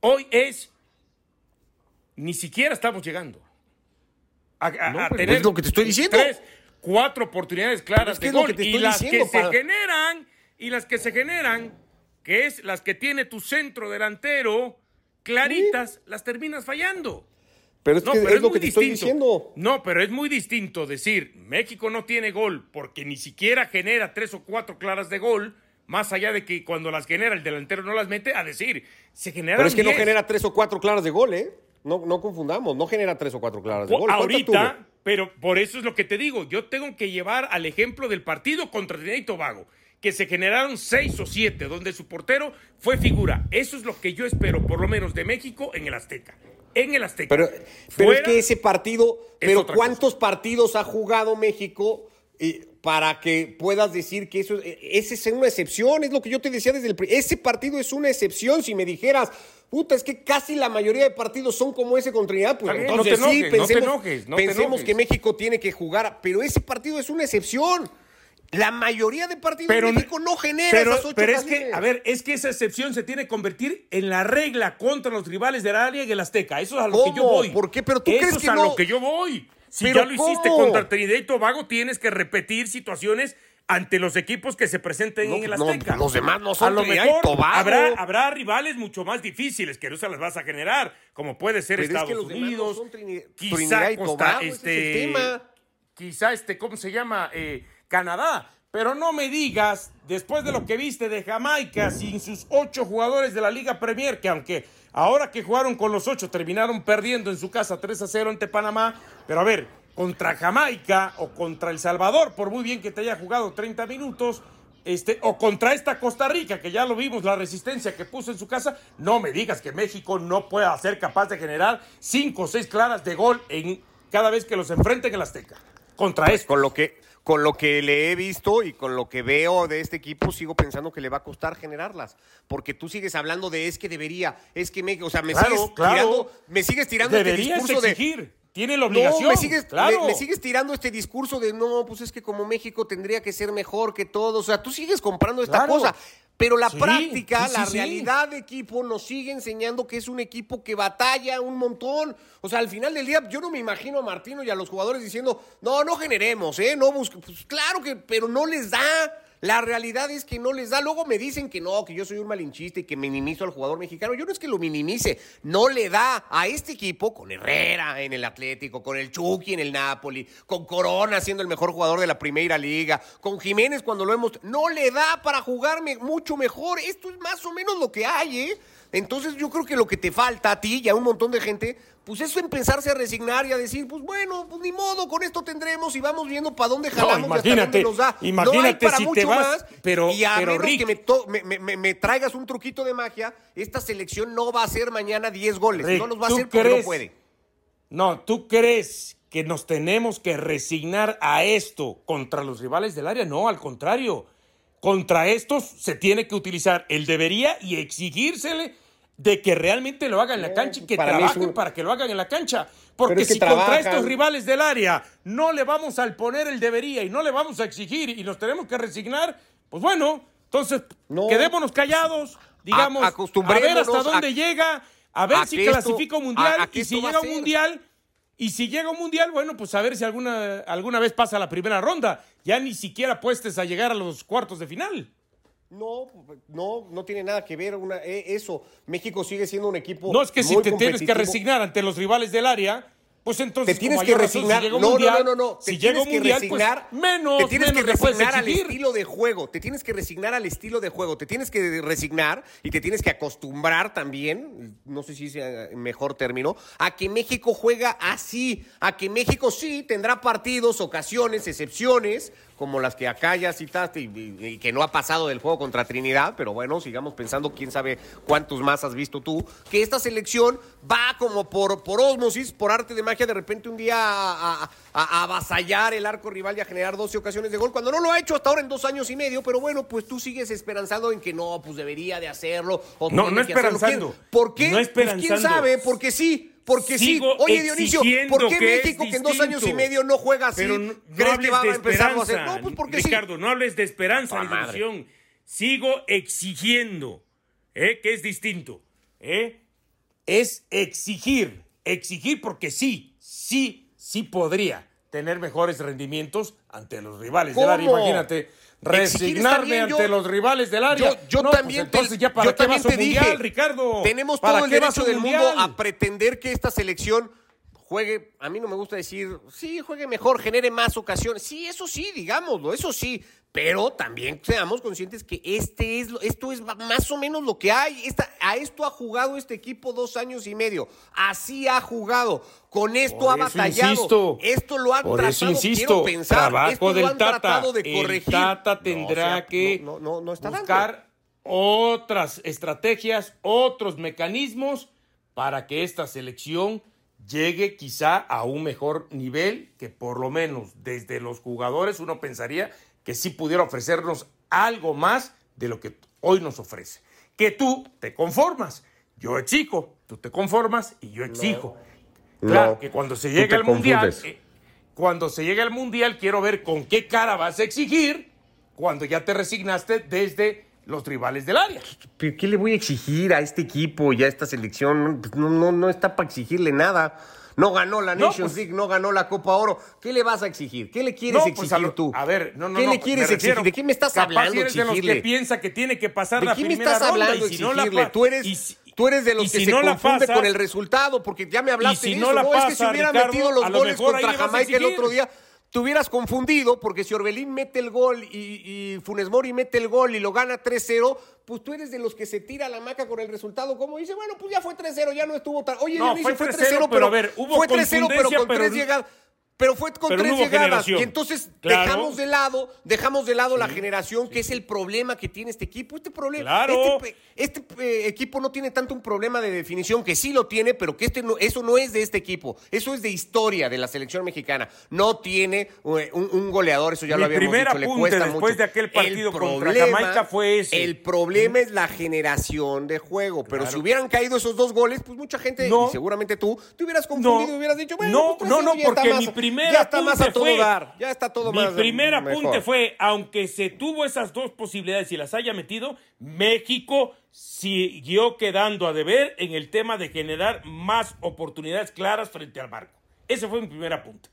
Hoy es ni siquiera estamos llegando a, tener es lo que te estoy diciendo. tres, cuatro oportunidades claras de gol. y las que se generan, y las que se generan, que es las que tiene tu centro delantero, claritas, las terminas fallando. Pero es, que es, lo que te estoy diciendo. No, pero es muy distinto decir México no tiene gol porque ni siquiera genera tres o cuatro claras de gol, más allá de que cuando las genera el delantero no las mete, a decir, se genera. Pero es que no genera tres o cuatro claras de gol, ¿eh? No, no confundamos, no genera tres o cuatro claras de gol. Ahorita, pero por eso es lo que te digo. Yo tengo que llevar al ejemplo del partido contra Trinidad y Tobago, que se generaron seis o siete, donde su portero fue figura. Eso es lo que yo espero, por lo menos de México, en el Azteca. En el Azteca. Pero, pero es que ese partido, pero ¿cuántos partidos ha jugado México? Para que puedas decir que eso eh, ese es una excepción, es lo que yo te decía desde el ese partido es una excepción, si me dijeras, puta, es que casi la mayoría de partidos son como ese contra Trinidad, pues entonces sí, pensemos, pensemos que México tiene que jugar, pero ese partido es una excepción. La mayoría de partidos de México no genera pero, esas ocho Pero es que, a ver, es que esa excepción se tiene que convertir en la regla contra los rivales del área y el Azteca. Eso es a lo que yo voy. ¿Por qué? Pero tú Eso crees es a lo que yo voy. Si ya lo hiciste contra Trinidad y Tobago, tienes que repetir situaciones ante los equipos que se presenten en el Azteca. los demás no son a lo mejor Tobago. Habrá, habrá rivales mucho más difíciles que no se las vas a generar, como puede ser Estados Unidos, quizá Costa, este, quizá este, ¿cómo se llama? Eh, Canadá. Pero no me digas, después de lo que viste de Jamaica, sin sus ocho jugadores de la Liga Premier, que aunque ahora que jugaron con los ocho terminaron perdiendo en su casa 3 a 0 ante Panamá, pero a ver, contra Jamaica o contra El Salvador, por muy bien que te haya jugado 30 minutos, este, o contra esta Costa Rica, que ya lo vimos, la resistencia que puso en su casa, no me digas que México no pueda ser capaz de generar cinco o seis claras de gol en cada vez que los enfrenten en el Azteca. Contra esto. Con lo que con lo que le he visto y con lo que veo de este equipo, sigo pensando que le va a costar generarlas. Porque tú sigues hablando de es que debería, es que me, o sea, me sigues tirando, me sigues tirando este discurso exigir. Tiene la obligación. me sigues, claro. me, sigues tirando este discurso de no, pues es que como México tendría que ser mejor que todos. O sea, tú sigues comprando esta cosa. Pero la práctica, la realidad de equipo nos sigue enseñando que es un equipo que batalla un montón. O sea, al final del día, yo no me imagino a Martino y a los jugadores diciendo, no, no generemos, ¿eh? No busquemos. Pues claro que, pero no les da. La realidad es que no les da. Luego me dicen que no, que yo soy un malinchista y que minimizo al jugador mexicano. Yo no es que lo minimice, no le da a este equipo con Herrera en el Atlético, con el Chucky en el Napoli, con Corona siendo el mejor jugador de la Primera Liga, con Jiménez cuando lo hemos. No le da para jugarme mucho mejor. Esto es más o menos lo que hay, ¿eh? Entonces yo creo que lo que te falta a ti y a un montón de gente, pues eso empezarse a resignar y a decir, pues bueno, pues ni modo, con esto tendremos y vamos viendo para dónde jalamos no, imagínate, nos da. Imagínate no hay para mucho más, pero, y a menos que me, traigas un truquito de magia, esta selección no va a hacer mañana 10 goles, no los va a hacer porque no puede. No, ¿tú crees que nos tenemos que resignar a esto contra los rivales del área? No, al contrario. Contra estos se tiene que utilizar el debería y exigírsele de que realmente lo hagan en la cancha y que trabajen para que lo hagan en la cancha. Porque si contra estos rivales del área no le vamos a poner el debería y no le vamos a exigir y nos tenemos que resignar, pues bueno, entonces quedémonos callados, digamos, a, ver hasta dónde llega, a ver si clasifica un mundial y si llega un mundial. Y si llega un mundial, bueno, pues a ver si alguna, alguna vez pasa la primera ronda. Ya ni siquiera puestes a llegar a los cuartos de final. No, no, no tiene nada que ver una, e, eso. México sigue siendo un equipo. No es que si te tienes que resignar ante los rivales del área, pues entonces te tienes que resignar. no, no, no, no, Te si tienes que pues, resignar, menos. Te tienes que resignar al estilo de juego. Te tienes que resignar al estilo de juego. Te tienes que resignar y te tienes que acostumbrar también, no sé si sea mejor término, a que México juega así. A que México sí tendrá partidos, ocasiones, excepciones, como las que acá ya citaste y, que no ha pasado del juego contra Trinidad, pero bueno, sigamos pensando, quién sabe cuántos más has visto tú, que esta selección va como por, por osmosis, por arte de magia, de repente un día a, avasallar el arco rival y a generar 12 ocasiones de gol, cuando no lo ha hecho hasta ahora en dos años y medio, pero bueno, pues tú sigues esperanzado en que no, pues debería de hacerlo. O no, no esperanzando. ¿Por qué? No pues quién sabe, porque sí. Porque sí, oye Dionisio, ¿por qué México que en dos años y medio no juega así? Pero no, ¿Crees que va a empezar a hacer? No, pues porque Ricardo, no hables de esperanza ni ilusión. Sigo exigiendo, ¿eh? que es distinto. ¿eh? Es exigir, exigir porque sí, sí, sí podría tener mejores rendimientos ante los rivales del área. Imagínate, resignarme ante los rivales del área. Yo, pues también entonces ya para qué vas mundial, Ricardo. Tenemos todo el derecho del mundo a pretender que esta selección juegue, a mí no me gusta decir, sí, juegue mejor, genere más ocasiones. Sí, eso sí, digámoslo, eso sí. Pero también seamos conscientes que este es, esto es más o menos lo que hay. a esto ha jugado este equipo dos años y medio. Así ha jugado. Con esto ha batallado. esto lo han tratado, quiero pensar, esto lo han tratado de corregir. El Tata tendrá que buscar otras estrategias, otros mecanismos para que esta selección llegue quizá a un mejor nivel que por lo menos desde los jugadores uno pensaría que sí pudiera ofrecernos algo más de lo que hoy nos ofrece. Que tú te conformas, yo exijo, tú te conformas y yo exijo. claro, que cuando se llegue al mundial, eh, cuando se llegue al mundial quiero ver con qué cara vas a exigir cuando ya te resignaste desde los rivales del área. ¿Qué le voy a exigir a este equipo y a esta selección? No, no, no está para exigirle nada. No ganó la Nations pues League, no ganó la Copa Oro. ¿Qué le vas a exigir? ¿Qué le quieres pues, exigir tú? A ver, no, no, ¿Qué le quieres exigir? ¿De qué me estás hablando? Eres de los que piensa que tiene que pasar la primera ronda. ¿De qué me estás hablando y si no la tú eres, tú eres de los que se confunde con el resultado, porque ya me hablaste y si de eso. No, la es que si hubiera metido los goles contra Jamaica el otro día te hubieras confundido porque si Orbelín mete el gol y, y Funes Mori mete el gol y lo gana 3-0, pues tú eres de los que se tira la maca con el resultado. Como dice, bueno, pues ya fue 3-0, ya no estuvo tan. Oye, no, fue 3-0, pero, a ver, hubo fue 3-0, pero con tres llegadas pero fue con tres llegadas. Y entonces dejamos de lado, dejamos de lado la generación, que es el problema que tiene este equipo. Este problema, este, este eh, equipo no tiene tanto un problema de definición, que sí lo tiene, pero que este no, eso no es de este equipo. Eso es de historia de la selección mexicana. No tiene eh, un, goleador, eso ya lo habíamos dicho. Le cuesta después de aquel partido contra Jamaica fue ese. El problema es la generación de juego. Pero si hubieran caído esos dos goles, pues mucha gente, y seguramente tú, te hubieras confundido y hubieras dicho, bueno, no, pues no, no, porque mi ya está más a todo dar. Ya está todo mi más. Mi primer apunte fue, aunque se tuvo esas dos posibilidades y las haya metido, México siguió quedando a deber en el tema de generar más oportunidades claras frente al marco. Ese fue mi primer apunte.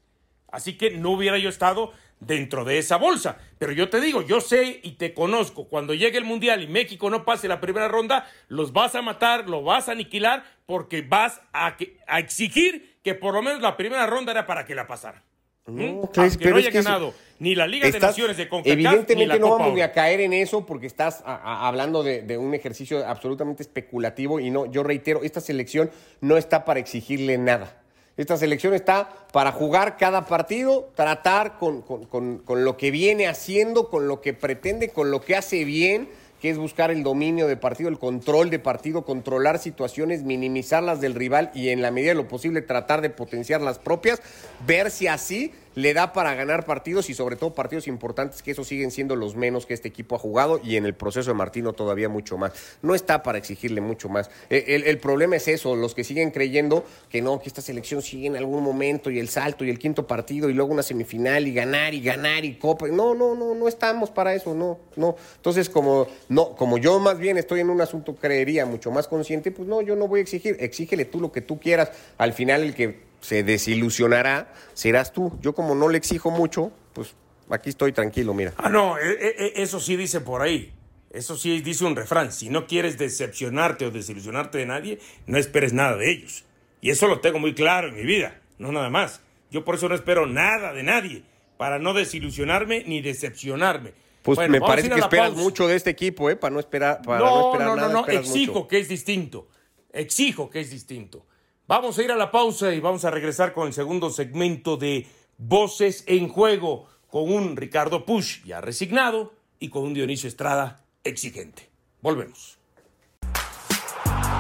Así que no hubiera yo estado dentro de esa bolsa. Pero yo te digo, yo sé y te conozco, cuando llegue el Mundial y México no pase la primera ronda, los vas a matar, lo vas a aniquilar, porque vas a, a exigir que por lo menos la primera ronda era para que la pasara. No, ¿Mm? no haya ganado ni la Liga de Naciones de CONCACAF Evidentemente no vamos a caer en eso porque estás hablando de, un ejercicio absolutamente especulativo y no, yo reitero, esta selección no está para exigirle nada. Esta selección está para jugar cada partido, tratar con, con lo que viene haciendo, con lo que pretende, con lo que hace bien que es buscar el dominio de partido, el control de partido, controlar situaciones, minimizar las del rival y en la medida de lo posible tratar de potenciar las propias, ver si así le da para ganar partidos y sobre todo partidos importantes que esos siguen siendo los menos que este equipo ha jugado y en el proceso de Martino todavía mucho más. No está para exigirle mucho más. Eh, el, el problema es eso, los que siguen creyendo que no, que esta selección sigue en algún momento y el salto y el quinto partido y luego una semifinal y ganar y ganar y copa. No, no, no, no estamos para eso, no, no. Entonces, como, no, como yo más bien estoy en un asunto, creería, mucho más consciente, pues no, yo no voy a exigir, exígele tú lo que tú quieras. Al final el que se desilusionará serás tú. Yo como no le exijo mucho, pues aquí estoy tranquilo, mira. Ah, no, eh, eh, eso sí dice por ahí. Eso sí dice un refrán. Si no quieres decepcionarte o desilusionarte de nadie, no esperes nada de ellos. Y eso lo tengo muy claro en mi vida, no nada más. Yo por eso no espero nada de nadie, para no desilusionarme ni decepcionarme. Pues me parece que esperas mucho de este equipo, ¿eh? Para no esperar, para no, esperar no, nada. No, no, exijo que es distinto. Exijo que es distinto. Vamos a ir a la pausa y vamos a regresar con el segundo segmento de Voces en Juego, con un Ricardo Push ya resignado y con un Dionisio Estrada exigente. Volvemos.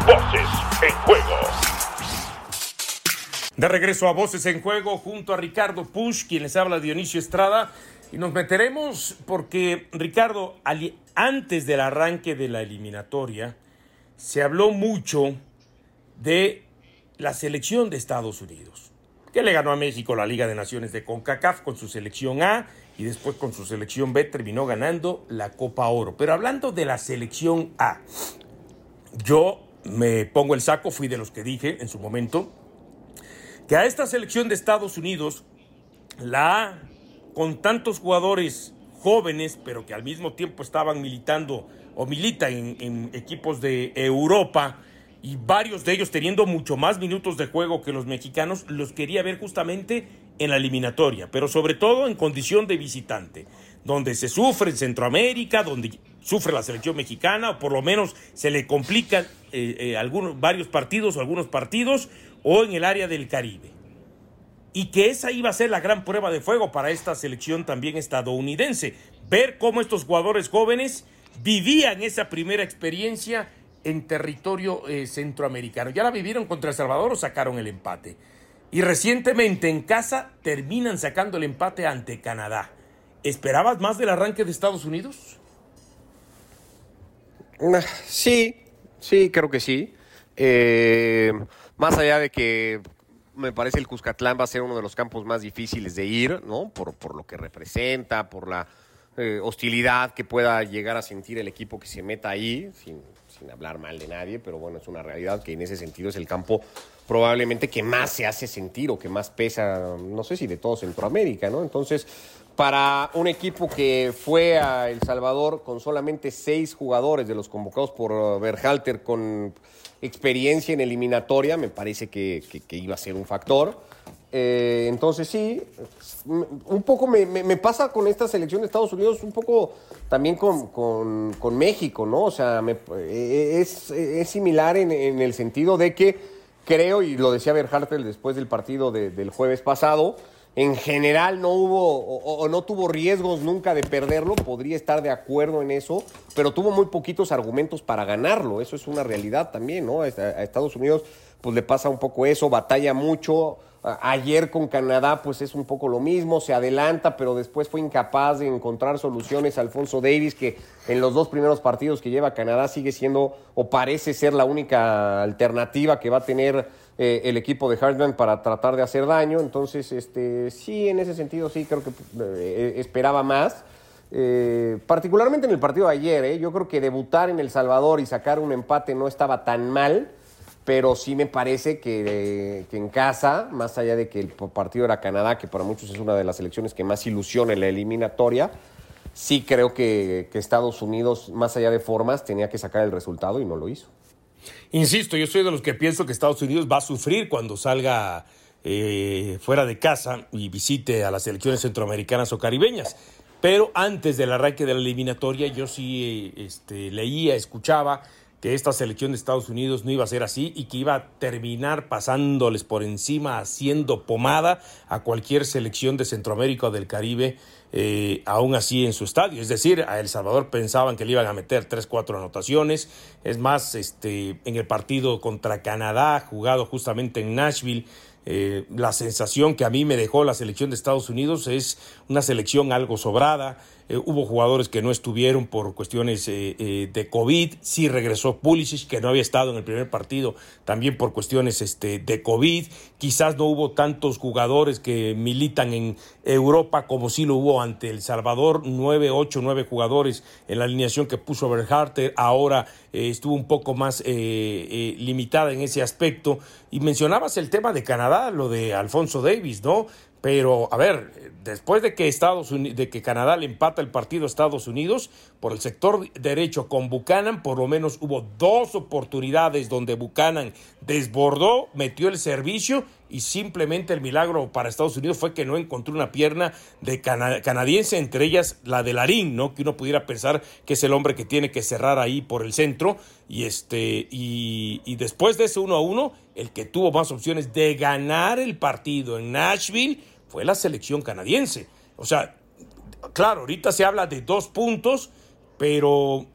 Voces en Juego. De regreso a Voces en Juego junto a Ricardo Push, quien les habla Dionisio Estrada. Y nos meteremos porque, Ricardo, antes del arranque de la eliminatoria, se habló mucho de la selección de Estados Unidos, que le ganó a México la Liga de Naciones de CONCACAF con su selección A y después con su selección B terminó ganando la Copa Oro. Pero hablando de la selección A, yo me pongo el saco, fui de los que dije en su momento, que a esta selección de Estados Unidos, la A, con tantos jugadores jóvenes, pero que al mismo tiempo estaban militando o militan en, en equipos de Europa, y varios de ellos teniendo mucho más minutos de juego que los mexicanos, los quería ver justamente en la eliminatoria, pero sobre todo en condición de visitante, donde se sufre en Centroamérica, donde sufre la selección mexicana, o por lo menos se le complican eh, eh, algunos, varios partidos o algunos partidos, o en el área del Caribe. Y que esa iba a ser la gran prueba de fuego para esta selección también estadounidense, ver cómo estos jugadores jóvenes vivían esa primera experiencia en territorio eh, centroamericano. Ya la vivieron contra El Salvador o sacaron el empate. Y recientemente en casa terminan sacando el empate ante Canadá. ¿Esperabas más del arranque de Estados Unidos? Sí, sí, creo que sí. Eh, más allá de que me parece el Cuscatlán va a ser uno de los campos más difíciles de ir, ¿no? Por, por lo que representa, por la eh, hostilidad que pueda llegar a sentir el equipo que se meta ahí, sin, sin hablar mal de nadie, pero bueno, es una realidad que en ese sentido es el campo probablemente que más se hace sentir o que más pesa, no sé si de todo Centroamérica, ¿no? Entonces, para un equipo que fue a El Salvador con solamente seis jugadores de los convocados por Berhalter con experiencia en eliminatoria, me parece que, que iba a ser un factor. Eh, entonces sí, un poco me, pasa con esta selección de Estados Unidos, un poco también con, México, ¿no? O sea, eh, es, similar en, el sentido de que creo, y lo decía Berhartel después del partido del jueves pasado, en general no hubo o, no tuvo riesgos nunca de perderlo, podría estar de acuerdo en eso, pero tuvo muy poquitos argumentos para ganarlo, eso es una realidad también, ¿no? A Estados Unidos pues le pasa un poco eso, batalla mucho, Ayer con Canadá, pues es un poco lo mismo, se adelanta, pero después fue incapaz de encontrar soluciones. Alfonso Davis, que en los dos primeros partidos que lleva Canadá sigue siendo o parece ser la única alternativa que va a tener eh, el equipo de Hartman para tratar de hacer daño. Entonces, este, sí, en ese sentido, sí, creo que eh, esperaba más. Eh, particularmente en el partido de ayer, yo creo que debutar en El Salvador y sacar un empate no estaba tan mal pero sí me parece que, en casa, más allá de que el partido era Canadá, que para muchos es una de las selecciones que más ilusiona en la eliminatoria, sí creo que, Estados Unidos, más allá de formas, tenía que sacar el resultado y no lo hizo. Insisto, yo soy de los que pienso que Estados Unidos va a sufrir cuando salga eh, fuera de casa y visite a las selecciones centroamericanas o caribeñas. Pero antes del arranque de la eliminatoria, yo sí este, leía, escuchaba que esta selección de Estados Unidos no iba a ser así y que iba a terminar pasándoles por encima, haciendo pomada a cualquier selección de Centroamérica o del Caribe, eh, aún así en su estadio. Es decir, a El Salvador pensaban que le iban a meter 3, 4 anotaciones. Es más, este, en el partido contra Canadá, jugado justamente en Nashville, Eh, la sensación que a mí me dejó la selección de Estados Unidos es una selección algo sobrada. Eh, hubo jugadores que no estuvieron por cuestiones eh, de COVID. Sí regresó Pulisic, que no había estado en el primer partido, también por cuestiones este, de COVID. Quizás no hubo tantos jugadores que militan en Europa como sí lo hubo ante El Salvador. Nueve, ocho, nueve jugadores en la alineación que puso Berharter. Ahora estuvo un poco más limitada en ese aspecto. Y mencionabas el tema de Canadá, lo de Alfonso Davis, ¿no? Pero, a ver, después de que, Estados Unidos, de que Canadá le empata el partido a Estados Unidos, por el sector derecho con Buchanan, por lo menos hubo dos oportunidades donde Buchanan desbordó, metió el servicio y simplemente el milagro para Estados Unidos fue que no encontró una pierna de canadiense, entre ellas la de Larín, ¿no? Que uno pudiera pensar que es el hombre que tiene que cerrar ahí por el centro. Y este, y, y después de ese uno a uno, el que tuvo más opciones de ganar el partido en Nashville fue la selección canadiense. O sea, claro, ahorita se habla de dos puntos, pero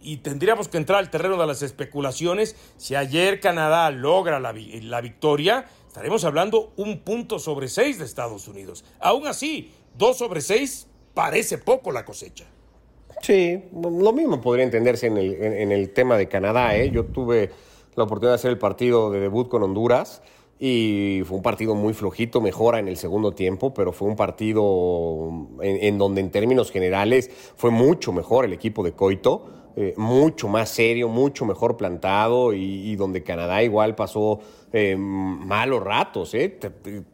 y tendríamos que entrar al terreno de las especulaciones. Si ayer Canadá logra la, la, victoria, estaremos hablando un punto sobre seis de Estados Unidos. Aún así, dos sobre seis parece poco la cosecha. Sí, lo mismo podría entenderse en el, en el tema de Canadá. ¿eh? Yo tuve la oportunidad de hacer el partido de debut con Honduras y fue un partido muy flojito, mejora en el segundo tiempo, pero fue un partido en, donde en términos generales fue mucho mejor el equipo de Coito, eh, mucho más serio, mucho mejor plantado y, donde Canadá igual pasó eh, malos ratos. Eh.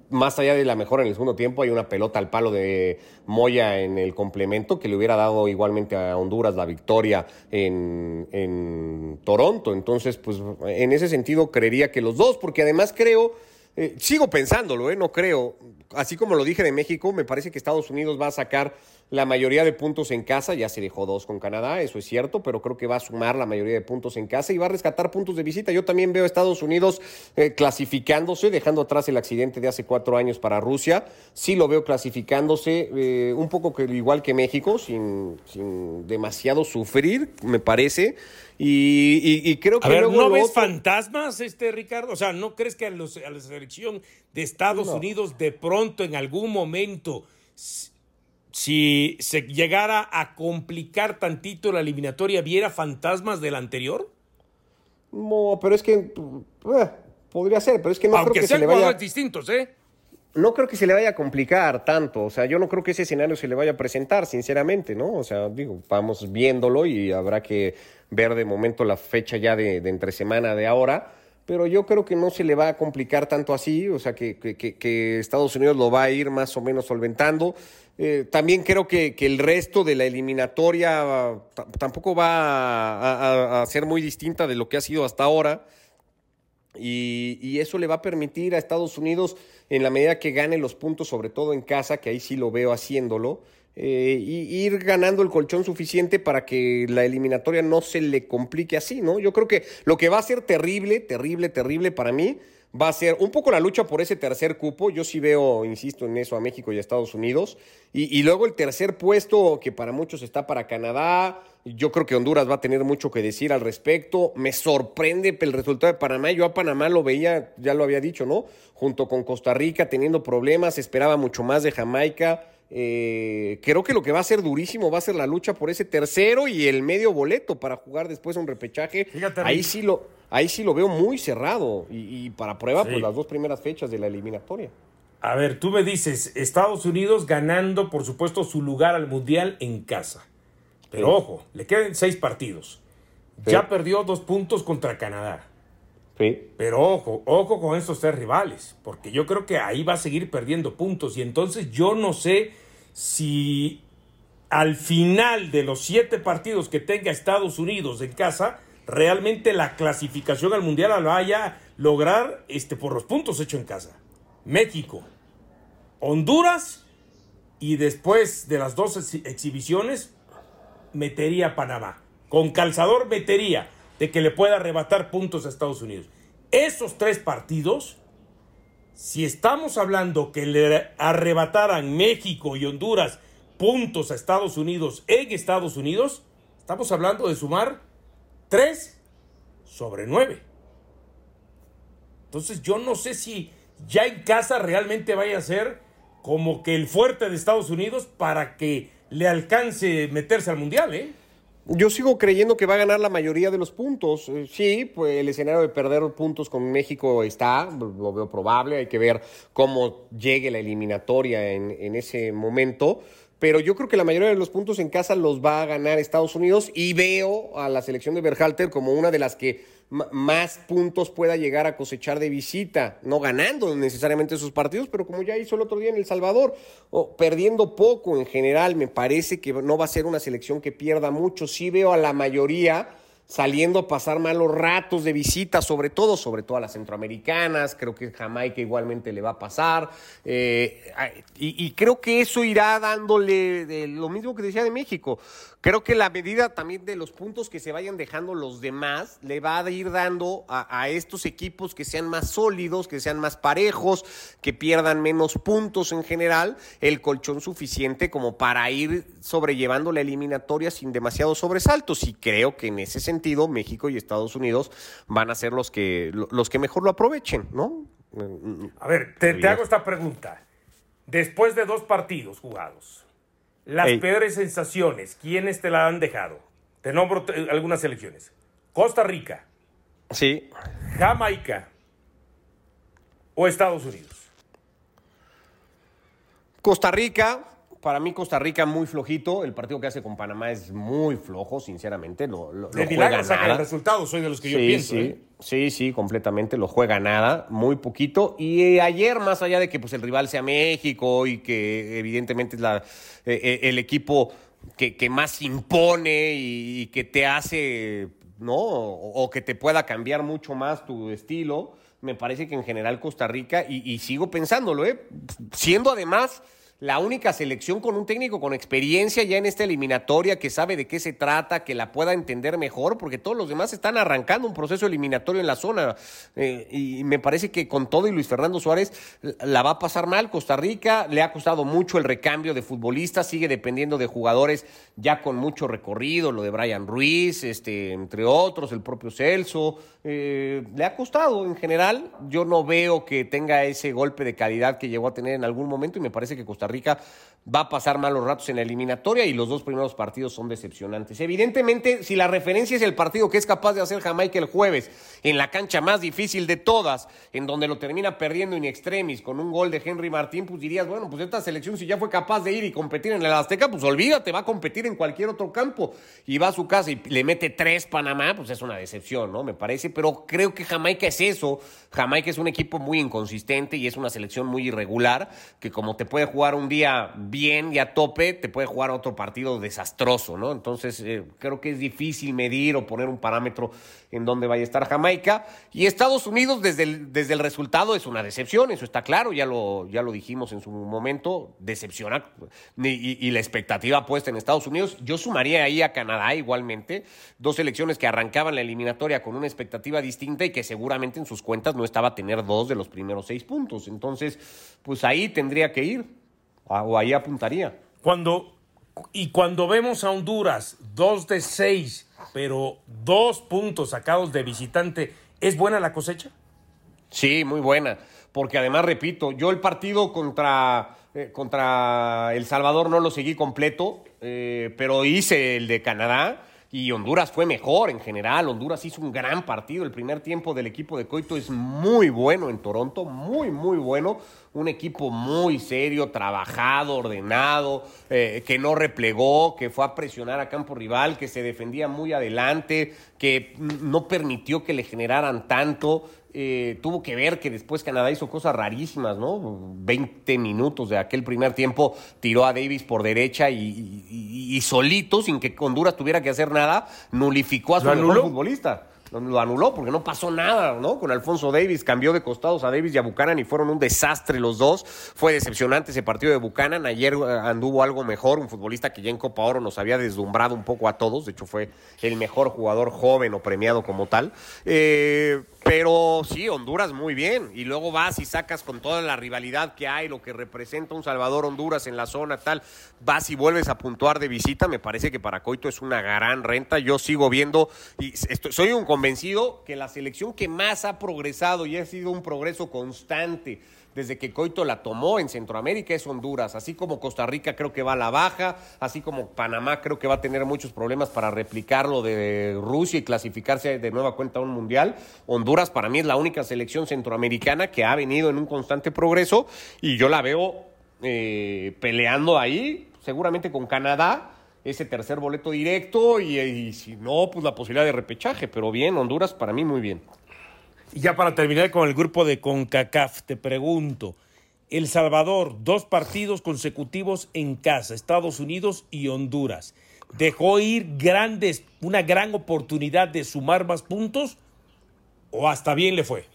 Más allá de la mejora en el segundo tiempo, hay una pelota al palo de Moya en el complemento que le hubiera dado igualmente a Honduras la victoria en, en Toronto. Entonces, pues en ese sentido creería que los dos, porque además creo eh, sigo pensándolo, ¿eh? no creo. Así como lo dije de México, me parece que Estados Unidos va a sacar la mayoría de puntos en casa. Ya se dejó dos con Canadá, eso es cierto, pero creo que va a sumar la mayoría de puntos en casa y va a rescatar puntos de visita. Yo también veo a Estados Unidos eh, clasificándose, dejando atrás el accidente de hace cuatro años para Rusia. Sí lo veo clasificándose, eh, un poco igual que México, sin demasiado sufrir, me parece. Y, creo que. A ver, ¿no ves fantasmas, este Ricardo? O sea, ¿no crees que a, la selección de Estados Unidos de pronto, en algún momento, si se llegara a complicar tantito la eliminatoria, viera fantasmas del anterior? No, pero es que. Eh, podría ser, pero es que no creo que se le vaya. distintos, ¿eh? No creo que se le vaya a complicar tanto. O sea, yo no creo que ese escenario se le vaya a presentar, sinceramente, ¿no? O sea, digo, vamos viéndolo y habrá que ver de momento la fecha ya de, entre semana de ahora, pero yo creo que no se le va a complicar tanto así, o sea que, que, Estados Unidos lo va a ir más o menos solventando. Eh, también creo que, el resto de la eliminatoria tampoco va a, ser muy distinta de lo que ha sido hasta ahora. Y, y, eso le va a permitir a Estados Unidos, en la medida que gane los puntos, sobre todo en casa, que ahí sí lo veo haciéndolo, eh, y ir ganando el colchón suficiente para que la eliminatoria no se le complique así, ¿no? Yo creo que lo que va a ser terrible, terrible, terrible para mí va a ser un poco la lucha por ese tercer cupo. Yo sí veo, insisto en eso, a México y a Estados Unidos. Y, luego el tercer puesto, que para muchos está para Canadá. Yo creo que Honduras va a tener mucho que decir al respecto. Me sorprende el resultado de Panamá. Yo a Panamá lo veía, ya lo había dicho, ¿no? Junto con Costa Rica teniendo problemas. Esperaba mucho más de Jamaica. Eh, creo que lo que va a ser durísimo va a ser la lucha por ese tercero y el medio boleto para jugar después un repechaje. ahí sí lo, ahí sí lo veo muy cerrado y, para prueba pues las dos primeras fechas de la eliminatoria. A ver, tú me dices Estados Unidos ganando por supuesto su lugar al mundial en casa, pero ojo, le quedan seis partidos. Ya perdió dos puntos contra Canadá. Pero ojo, ojo con estos tres rivales, porque yo creo que ahí va a seguir perdiendo puntos y entonces yo no sé si al final de los siete partidos que tenga Estados Unidos en casa, realmente la clasificación al Mundial la vaya a lograr este, por los puntos hechos en casa. México, Honduras y después de las dos exhibiciones metería Panamá. Con calzador metería de que le pueda arrebatar puntos a Estados Unidos. Esos tres partidos, si estamos hablando que le arrebataran México y Honduras puntos a Estados Unidos en Estados Unidos, estamos hablando de sumar tres sobre nueve. Entonces yo no sé si ya en casa realmente vaya a ser como que el fuerte de Estados Unidos para que le alcance meterse al Mundial, ¿eh? Yo sigo creyendo que va a ganar la mayoría de los puntos. Eh, sí, pues el escenario de perder puntos con México está, lo veo probable, hay que ver cómo llegue la eliminatoria en, en ese momento pero yo creo que la mayoría de los puntos en casa los va a ganar Estados Unidos y veo a la selección de Berhalter como una de las que más puntos pueda llegar a cosechar de visita, no ganando necesariamente sus partidos, pero como ya hizo el otro día en El Salvador, o perdiendo poco en general, me parece que no va a ser una selección que pierda mucho. Sí veo a la mayoría saliendo a pasar malos ratos de visita, sobre todo, sobre todo a las centroamericanas, creo que Jamaica igualmente le va a pasar, eh, y, creo que eso irá dándole de lo mismo que decía de México, Creo que la medida también de los puntos que se vayan dejando los demás le va a ir dando a, estos equipos que sean más sólidos, que sean más parejos, que pierdan menos puntos en general, el colchón suficiente como para ir sobrellevando la eliminatoria sin demasiados sobresaltos. Y creo que en ese sentido México y Estados Unidos van a ser los que, los que mejor lo aprovechen, ¿no? A ver, te, te hago esta pregunta. Después de dos partidos jugados, las peores sensaciones, ¿quiénes te la han dejado? Te nombro algunas selecciones. Costa Rica. Sí. Jamaica. O Estados Unidos. Costa Rica, para mí Costa Rica muy flojito. El partido que hace con Panamá es muy flojo, sinceramente. Lo, lo, de juega saca el resultado, soy de los que yo pienso. Sí. ¿eh? sí, sí, completamente. Lo juega nada, muy poquito. Y eh, ayer, más allá de que pues, el rival sea México y que evidentemente es la, eh, el equipo que, que, más impone y, que te hace, ¿no? O, que te pueda cambiar mucho más tu estilo. Me parece que en general Costa Rica, y, y sigo pensándolo, ¿eh? Siendo además la única selección con un técnico con experiencia ya en esta eliminatoria que sabe de qué se trata, que la pueda entender mejor, porque todos los demás están arrancando un proceso eliminatorio en la zona. Eh, y me parece que con todo y Luis Fernando Suárez la va a pasar mal. Costa Rica le ha costado mucho el recambio de futbolistas, sigue dependiendo de jugadores ya con mucho recorrido, lo de Brian Ruiz, este, entre otros, el propio Celso. Eh, le ha costado en general. Yo no veo que tenga ese golpe de calidad que llegó a tener en algún momento y me parece que Costa Rica Rica va a pasar malos ratos en la eliminatoria y los dos primeros partidos son decepcionantes. Evidentemente, si la referencia es el partido que es capaz de hacer Jamaica el jueves, en la cancha más difícil de todas, en donde lo termina perdiendo in extremis con un gol de Henry Martín, pues dirías, bueno, pues esta selección si ya fue capaz de ir y competir en el Azteca, pues olvídate, va a competir en cualquier otro campo y va a su casa y le mete tres Panamá, pues es una decepción, ¿no? Me parece, pero creo que Jamaica es eso. Jamaica es un equipo muy inconsistente y es una selección muy irregular que como te puede jugar un día bien y a tope, te puede jugar otro partido desastroso, ¿no? Entonces, eh, creo que es difícil medir o poner un parámetro en donde vaya a estar Jamaica. Y Estados Unidos, desde el, desde el resultado, es una decepción, eso está claro, ya lo, ya lo dijimos en su momento, decepciona. Y, y la expectativa puesta en Estados Unidos, yo sumaría ahí a Canadá igualmente, dos selecciones que arrancaban la eliminatoria con una expectativa distinta y que seguramente en sus cuentas no estaba a tener dos de los primeros seis puntos. Entonces, pues ahí tendría que ir. Ah, o ahí apuntaría. Cuando, y cuando vemos a Honduras, dos de seis, pero dos puntos sacados de visitante, ¿es buena la cosecha? Sí, muy buena. Porque además, repito, yo el partido contra, eh, contra El Salvador no lo seguí completo, eh, pero hice el de Canadá y Honduras fue mejor en general. Honduras hizo un gran partido. El primer tiempo del equipo de Coito es muy bueno en Toronto, muy, muy bueno. Un equipo muy serio, trabajado, ordenado, eh, que no replegó, que fue a presionar a campo rival, que se defendía muy adelante, que no permitió que le generaran tanto. Eh, tuvo que ver que después Canadá hizo cosas rarísimas, ¿no? 20 minutos de aquel primer tiempo tiró a Davis por derecha y, solito, sin que Honduras tuviera que hacer nada, nulificó a su mejor futbolista lo anuló porque no pasó nada, ¿no? Con Alfonso Davis, cambió de costados a Davis y a Buchanan y fueron un desastre los dos. Fue decepcionante ese partido de Buchanan. Ayer eh, anduvo algo mejor, un futbolista que ya en Copa Oro nos había deslumbrado un poco a todos. De hecho, fue el mejor jugador joven o premiado como tal. Eh, Pero sí, Honduras muy bien. Y luego vas y sacas con toda la rivalidad que hay, lo que representa un Salvador-Honduras en la zona, tal. Vas y vuelves a puntuar de visita. Me parece que para Coito es una gran renta. Yo sigo viendo y soy un convencido que la selección que más ha progresado y ha sido un progreso constante desde que Coito la tomó en Centroamérica es Honduras. Así como Costa Rica creo que va a la baja, así como Panamá creo que va a tener muchos problemas para replicarlo de Rusia y clasificarse de nueva cuenta a un mundial. Honduras para mí es la única selección centroamericana que ha venido en un constante progreso y yo la veo eh, peleando ahí, seguramente con Canadá ese tercer boleto directo y, y, si no, pues la posibilidad de repechaje. Pero bien, Honduras para mí muy bien. Y ya para terminar con el grupo de CONCACAF, te pregunto, El Salvador, dos partidos consecutivos en casa, Estados Unidos y Honduras. ¿Dejó ir grandes, una gran oportunidad de sumar más puntos o hasta bien le fue?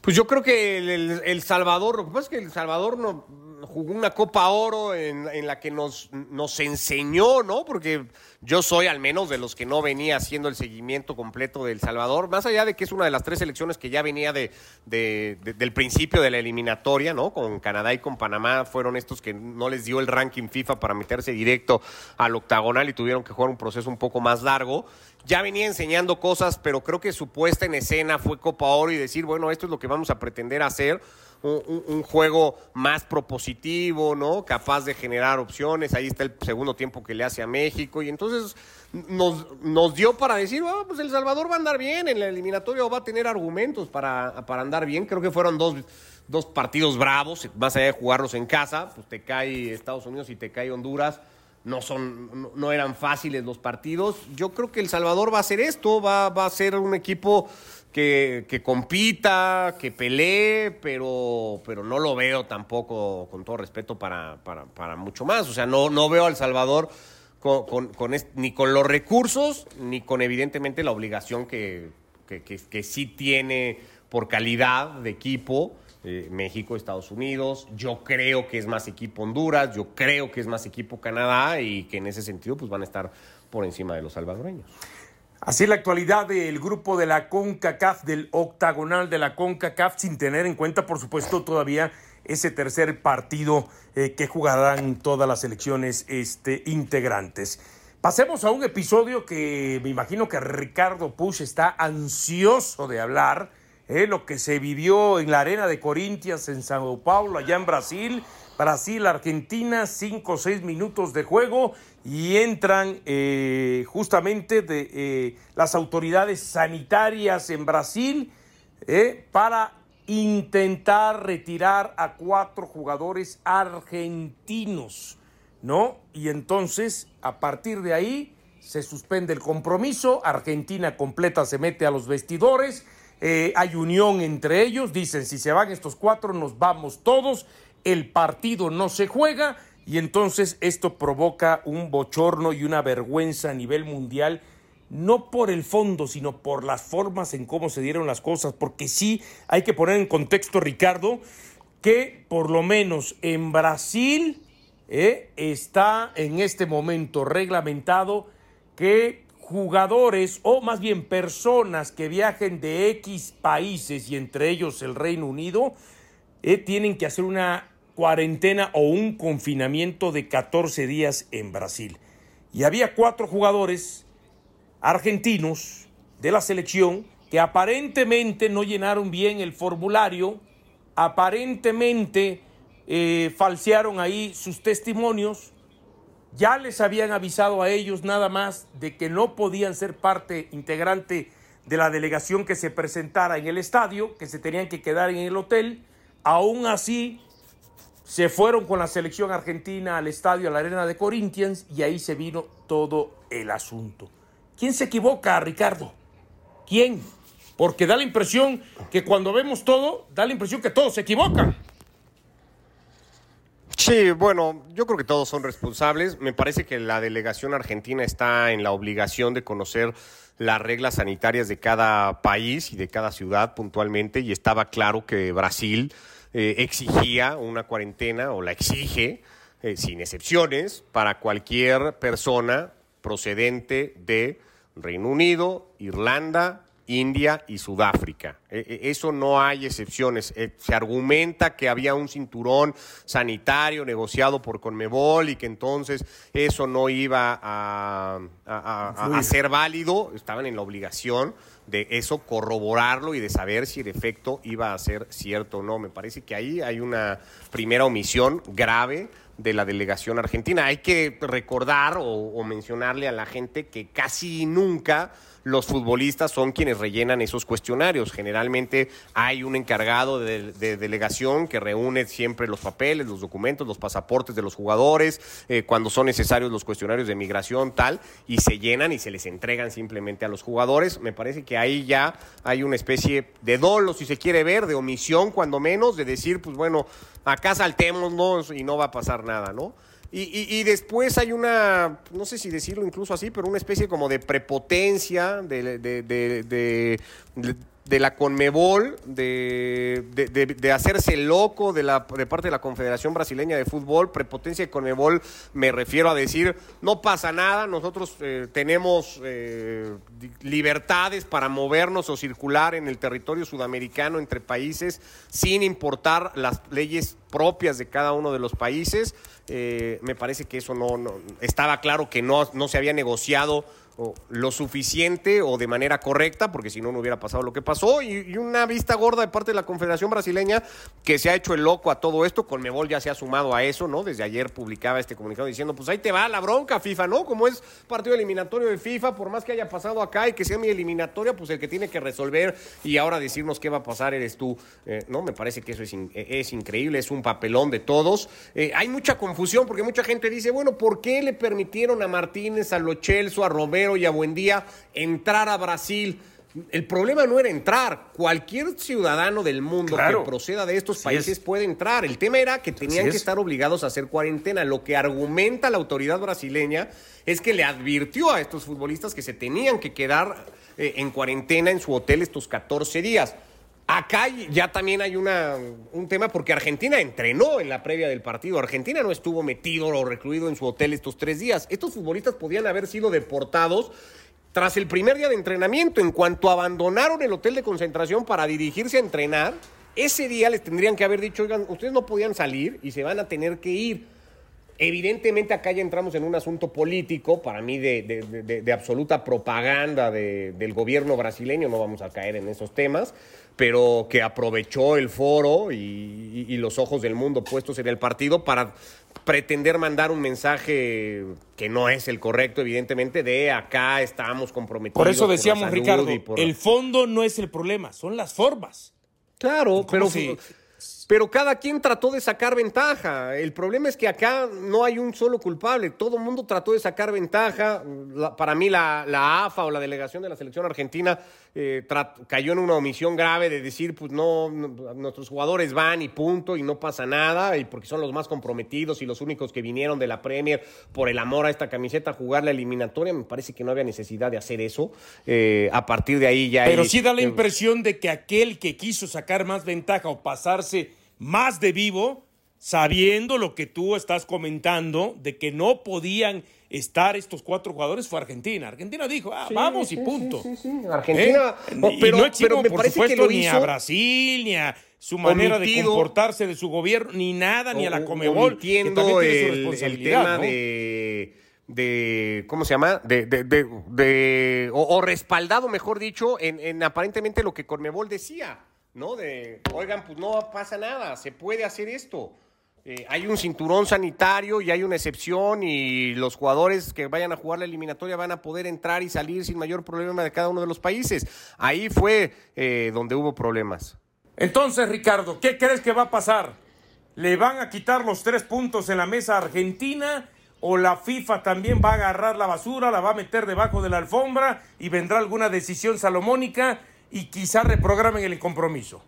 Pues yo creo que el, Salvador, lo que pasa es que El Salvador no, jugó una Copa Oro en, la que nos, nos enseñó, ¿no? Porque yo soy al menos de los que no venía haciendo el seguimiento completo del Salvador, más allá de que es una de las tres selecciones que ya venía de, del principio de la eliminatoria, ¿no? Con Canadá y con Panamá fueron estos que no les dio el ranking FIFA para meterse directo al octagonal y tuvieron que jugar un proceso un poco más largo. Ya venía enseñando cosas, pero creo que su puesta en escena fue Copa Oro y decir, bueno, esto es lo que vamos a pretender hacer un, juego más propositivo, ¿no? Capaz de generar opciones. Ahí está el segundo tiempo que le hace a México. Y entonces nos, nos dio para decir, oh, pues El Salvador va a andar bien en la eliminatoria o va a tener argumentos para, para andar bien. Creo que fueron dos, dos partidos bravos, más allá de jugarlos en casa, pues te cae Estados Unidos y te cae Honduras. No, son, no, eran fáciles los partidos. Yo creo que El Salvador va a hacer esto, va, va a ser un equipo que, compita, que pelee, pero, pero no lo veo tampoco, con todo respeto, para, para, mucho más. O sea, no, no veo al Salvador con, ni con los recursos, ni con evidentemente la obligación que, que, sí tiene por calidad de equipo. Eh, México, Estados Unidos, yo creo que es más equipo Honduras, yo creo que es más equipo Canadá y que en ese sentido pues van a estar por encima de los salvadoreños. Así la actualidad del grupo de la CONCACAF, del octagonal de la CONCACAF, sin tener en cuenta, por supuesto, todavía ese tercer partido eh, que jugarán todas las selecciones este, integrantes. Pasemos a un episodio que me imagino que Ricardo Push está ansioso de hablar, eh, lo que se vivió en la arena de Corintias en Sao Paulo, allá en Brasil, Brasil, Argentina, cinco o seis minutos de juego y entran eh, justamente de, eh, las autoridades sanitarias en Brasil eh, para intentar retirar a cuatro jugadores argentinos, ¿no? Y entonces, a partir de ahí, se suspende el compromiso, Argentina completa se mete a los vestidores, hay unión entre ellos, dicen, si se van estos cuatro, nos vamos todos el partido no se juega y entonces esto provoca un bochorno y una vergüenza a nivel mundial, no por el fondo, sino por las formas en cómo se dieron las cosas, porque sí hay que poner en contexto, Ricardo, que por lo menos en Brasil eh, está en este momento reglamentado que jugadores o más bien personas que viajen de X países y entre ellos el Reino Unido, eh, tienen que hacer una cuarentena o un confinamiento de 14 días en Brasil. Y había cuatro jugadores argentinos de la selección que aparentemente no llenaron bien el formulario, aparentemente eh, falsearon ahí sus testimonios, ya les habían avisado a ellos nada más de que no podían ser parte integrante de la delegación que se presentara en el estadio, que se tenían que quedar en el hotel, Aún así, se fueron con la selección argentina al estadio, a la arena de Corinthians, y ahí se vino todo el asunto. ¿Quién se equivoca, Ricardo? ¿Quién? Porque da la impresión que cuando vemos todo, da la impresión que todos se equivocan. Sí, bueno, yo creo que todos son responsables. Me parece que la delegación argentina está en la obligación de conocer las reglas sanitarias de cada país y de cada ciudad puntualmente y estaba claro que Brasil eh, exigía una cuarentena o la exige eh, sin excepciones para cualquier persona procedente de Reino Unido, Irlanda, India y Sudáfrica. E, e, eso no hay excepciones. Eh, se argumenta que había un cinturón sanitario negociado por Conmebol y que entonces eso no iba a, a ser válido. Estaban en la obligación de eso corroborarlo y de saber si el efecto iba a ser cierto o no. Me parece que ahí hay una primera omisión grave de la delegación argentina. Hay que recordar o, mencionarle a la gente que casi nunca los futbolistas son quienes rellenan esos cuestionarios. Generalmente hay un encargado de, delegación que reúne siempre los papeles, los documentos, los pasaportes de los jugadores, eh, cuando son necesarios los cuestionarios de migración, tal, y se llenan y se les entregan simplemente a los jugadores. Me parece que ahí ya hay una especie de dolo, si se quiere ver, de omisión, cuando menos, de decir, pues bueno, acá saltémonos y no va a pasar nada, ¿no? Y, después hay una, no sé si decirlo incluso así, pero una especie como de prepotencia de, de la Conmebol, de, de, hacerse loco de, la, de parte de la Confederación Brasileña de Fútbol. Prepotencia de Conmebol me refiero a decir, no pasa nada, nosotros eh, tenemos eh, libertades para movernos o circular en el territorio sudamericano entre países sin importar las leyes propias de cada uno de los países. Eh, me parece que eso no, no, estaba claro que no, no se había negociado lo suficiente o de manera correcta, porque si no, no hubiera pasado lo que pasó. Y, una vista gorda de parte de la Confederación Brasileña que se ha hecho el loco a todo esto. Conmebol ya se ha sumado a eso, ¿no? Desde ayer publicaba este comunicado diciendo, pues ahí te va la bronca, FIFA, ¿no? Como es partido eliminatorio de FIFA, por más que haya pasado acá y que sea mi eliminatoria, pues el que tiene que resolver y ahora decirnos qué va a pasar eres tú, eh, ¿no? Me parece que eso es, es increíble, es un papelón de todos. Eh, hay mucha confusión porque mucha gente dice, bueno, ¿por qué le permitieron a Martínez, a Lochelso, a Romero, y a Buendía entrar a Brasil. El problema no era entrar. Cualquier ciudadano del mundo que proceda de estos países puede entrar. El tema era que tenían que estar obligados a hacer cuarentena. Lo que argumenta la autoridad brasileña es que le advirtió a estos futbolistas que se tenían que quedar eh, en cuarentena en su hotel estos 14 días. Acá ya también hay una, un tema porque Argentina entrenó en la previa del partido. Argentina no estuvo metido o recluido en su hotel estos tres días. Estos futbolistas podían haber sido deportados tras el primer día de entrenamiento. En cuanto abandonaron el hotel de concentración para dirigirse a entrenar, ese día les tendrían que haber dicho, oigan, ustedes no podían salir y se van a tener que ir. Evidentemente acá ya entramos en un asunto político, para mí de, absoluta propaganda del gobierno brasileño, no vamos a caer en esos temas, pero que aprovechó el foro y, los ojos del mundo puestos en el partido para pretender mandar un mensaje que no es el correcto, evidentemente, de acá estamos comprometidos. Por eso decíamos, Ricardo, el fondo no es el problema, son las formas. Claro, pero pero cada quien trató de sacar ventaja. El problema es que acá no hay un solo culpable. Todo el mundo trató de sacar ventaja. para mí la, AFA o la delegación de la selección argentina eh, cayó en una omisión grave de decir, pues no, nuestros jugadores van y punto y no pasa nada, y porque son los más comprometidos y los únicos que vinieron de la Premier por el amor a esta camiseta a jugar la eliminatoria. Me parece que no había necesidad de hacer eso. Eh, a partir de ahí ya... Pero sí da la impresión de que aquel que quiso sacar más ventaja o pasarse más de vivo, sabiendo lo que tú estás comentando, de que no podían estar estos cuatro jugadores, fue Argentina. Argentina dijo, ah, vamos y punto. Argentina, ¿Eh? pero, no me parece que ni a Brasil, ni a su manera de comportarse de su gobierno, ni nada, ni a la Comebol. Entiendo el, el, tema de de ¿cómo se llama? de, de, de, o, respaldado, mejor dicho, en, en aparentemente lo que Conmebol decía. ¿No? De, oigan, pues no pasa nada, se puede hacer esto. Eh, hay un cinturón sanitario y hay una excepción y los jugadores que vayan a jugar la eliminatoria van a poder entrar y salir sin mayor problema de cada uno de los países. Ahí fue eh, donde hubo problemas. Entonces, Ricardo, ¿qué crees que va a pasar? ¿Le van a quitar los tres puntos en la mesa a Argentina? ¿O la FIFA también va a agarrar la basura, la va a meter debajo de la alfombra y vendrá alguna decisión salomónica y quizá reprogramen el compromiso.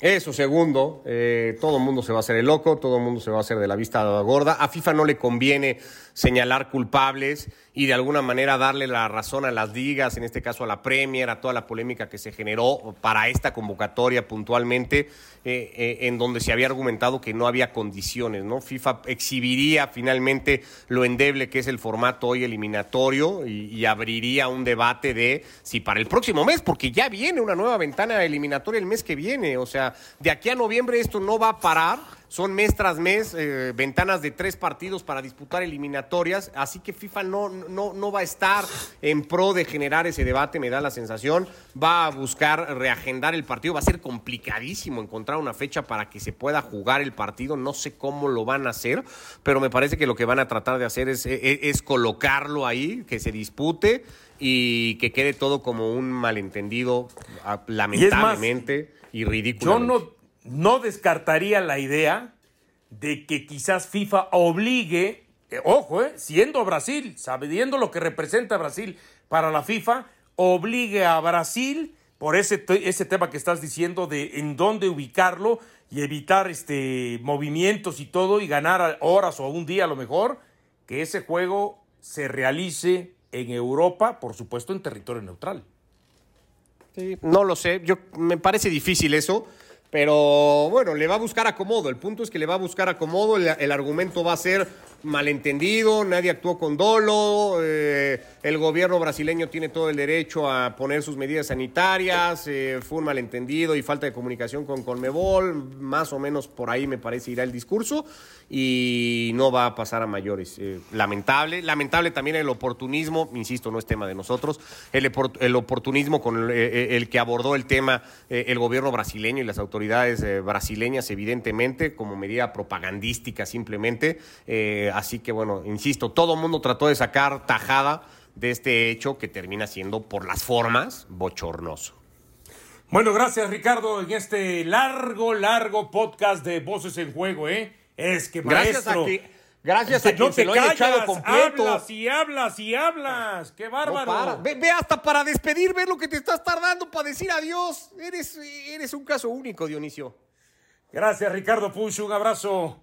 Eso, segundo, eh, todo el mundo se va a hacer el loco, todo el mundo se va a hacer de la vista gorda. A FIFA no le conviene señalar culpables y de alguna manera darle la razón a las ligas, en este caso a la Premier, a toda la polémica que se generó para esta convocatoria puntualmente, eh, eh, en donde se había argumentado que no había condiciones, ¿no? FIFA exhibiría finalmente lo endeble que es el formato hoy eliminatorio y, y abriría un debate de si para el próximo mes, porque ya viene una nueva ventana eliminatoria el mes que viene, o sea, de aquí a noviembre esto no va a parar son mes tras mes, eh, ventanas de tres partidos para disputar eliminatorias, así que FIFA no, no, no va a estar en pro de generar ese debate, me da la sensación. Va a buscar reagendar el partido, va a ser complicadísimo encontrar una fecha para que se pueda jugar el partido, no sé cómo lo van a hacer, pero me parece que lo que van a tratar de hacer es, es, colocarlo ahí, que se dispute y que quede todo como un malentendido, lamentablemente, y, ridículo. Yo no no descartaría la idea de que quizás FIFA obligue, eh, ojo, eh, siendo Brasil, sabiendo lo que representa Brasil para la FIFA, obligue a Brasil por ese, ese tema que estás diciendo de en dónde ubicarlo y evitar este movimientos y todo y ganar horas o un día a lo mejor, que ese juego se realice en Europa, por supuesto en territorio neutral. Sí, no lo sé, yo me parece difícil eso. Pero bueno, le va a buscar acomodo. El punto es que le va a buscar acomodo. El, argumento va a ser malentendido, nadie actuó con dolo, eh, el gobierno brasileño tiene todo el derecho a poner sus medidas sanitarias, eh, fue un malentendido y falta de comunicación con Conmebol, más o menos por ahí me parece irá el discurso y no va a pasar a mayores. Eh, lamentable, lamentable también el oportunismo, insisto, no es tema de nosotros, el, el oportunismo con el, que abordó el tema el gobierno brasileño y las autoridades brasileñas, evidentemente, como medida propagandística simplemente así que bueno, insisto, todo el mundo trató de sacar tajada de este hecho que termina siendo por las formas bochornoso. Bueno, gracias Ricardo en este largo, largo podcast de Voces en Juego, ¿eh? Es que maestro... Gracias a Gracias a quien se lo echado completo. Hablas y hablas y hablas. ¡Qué bárbaro! ve, ve, hasta para despedir, ve lo que te estás tardando para decir adiós. Eres, eres un caso único, Dionisio. Gracias, Ricardo Push. Un abrazo.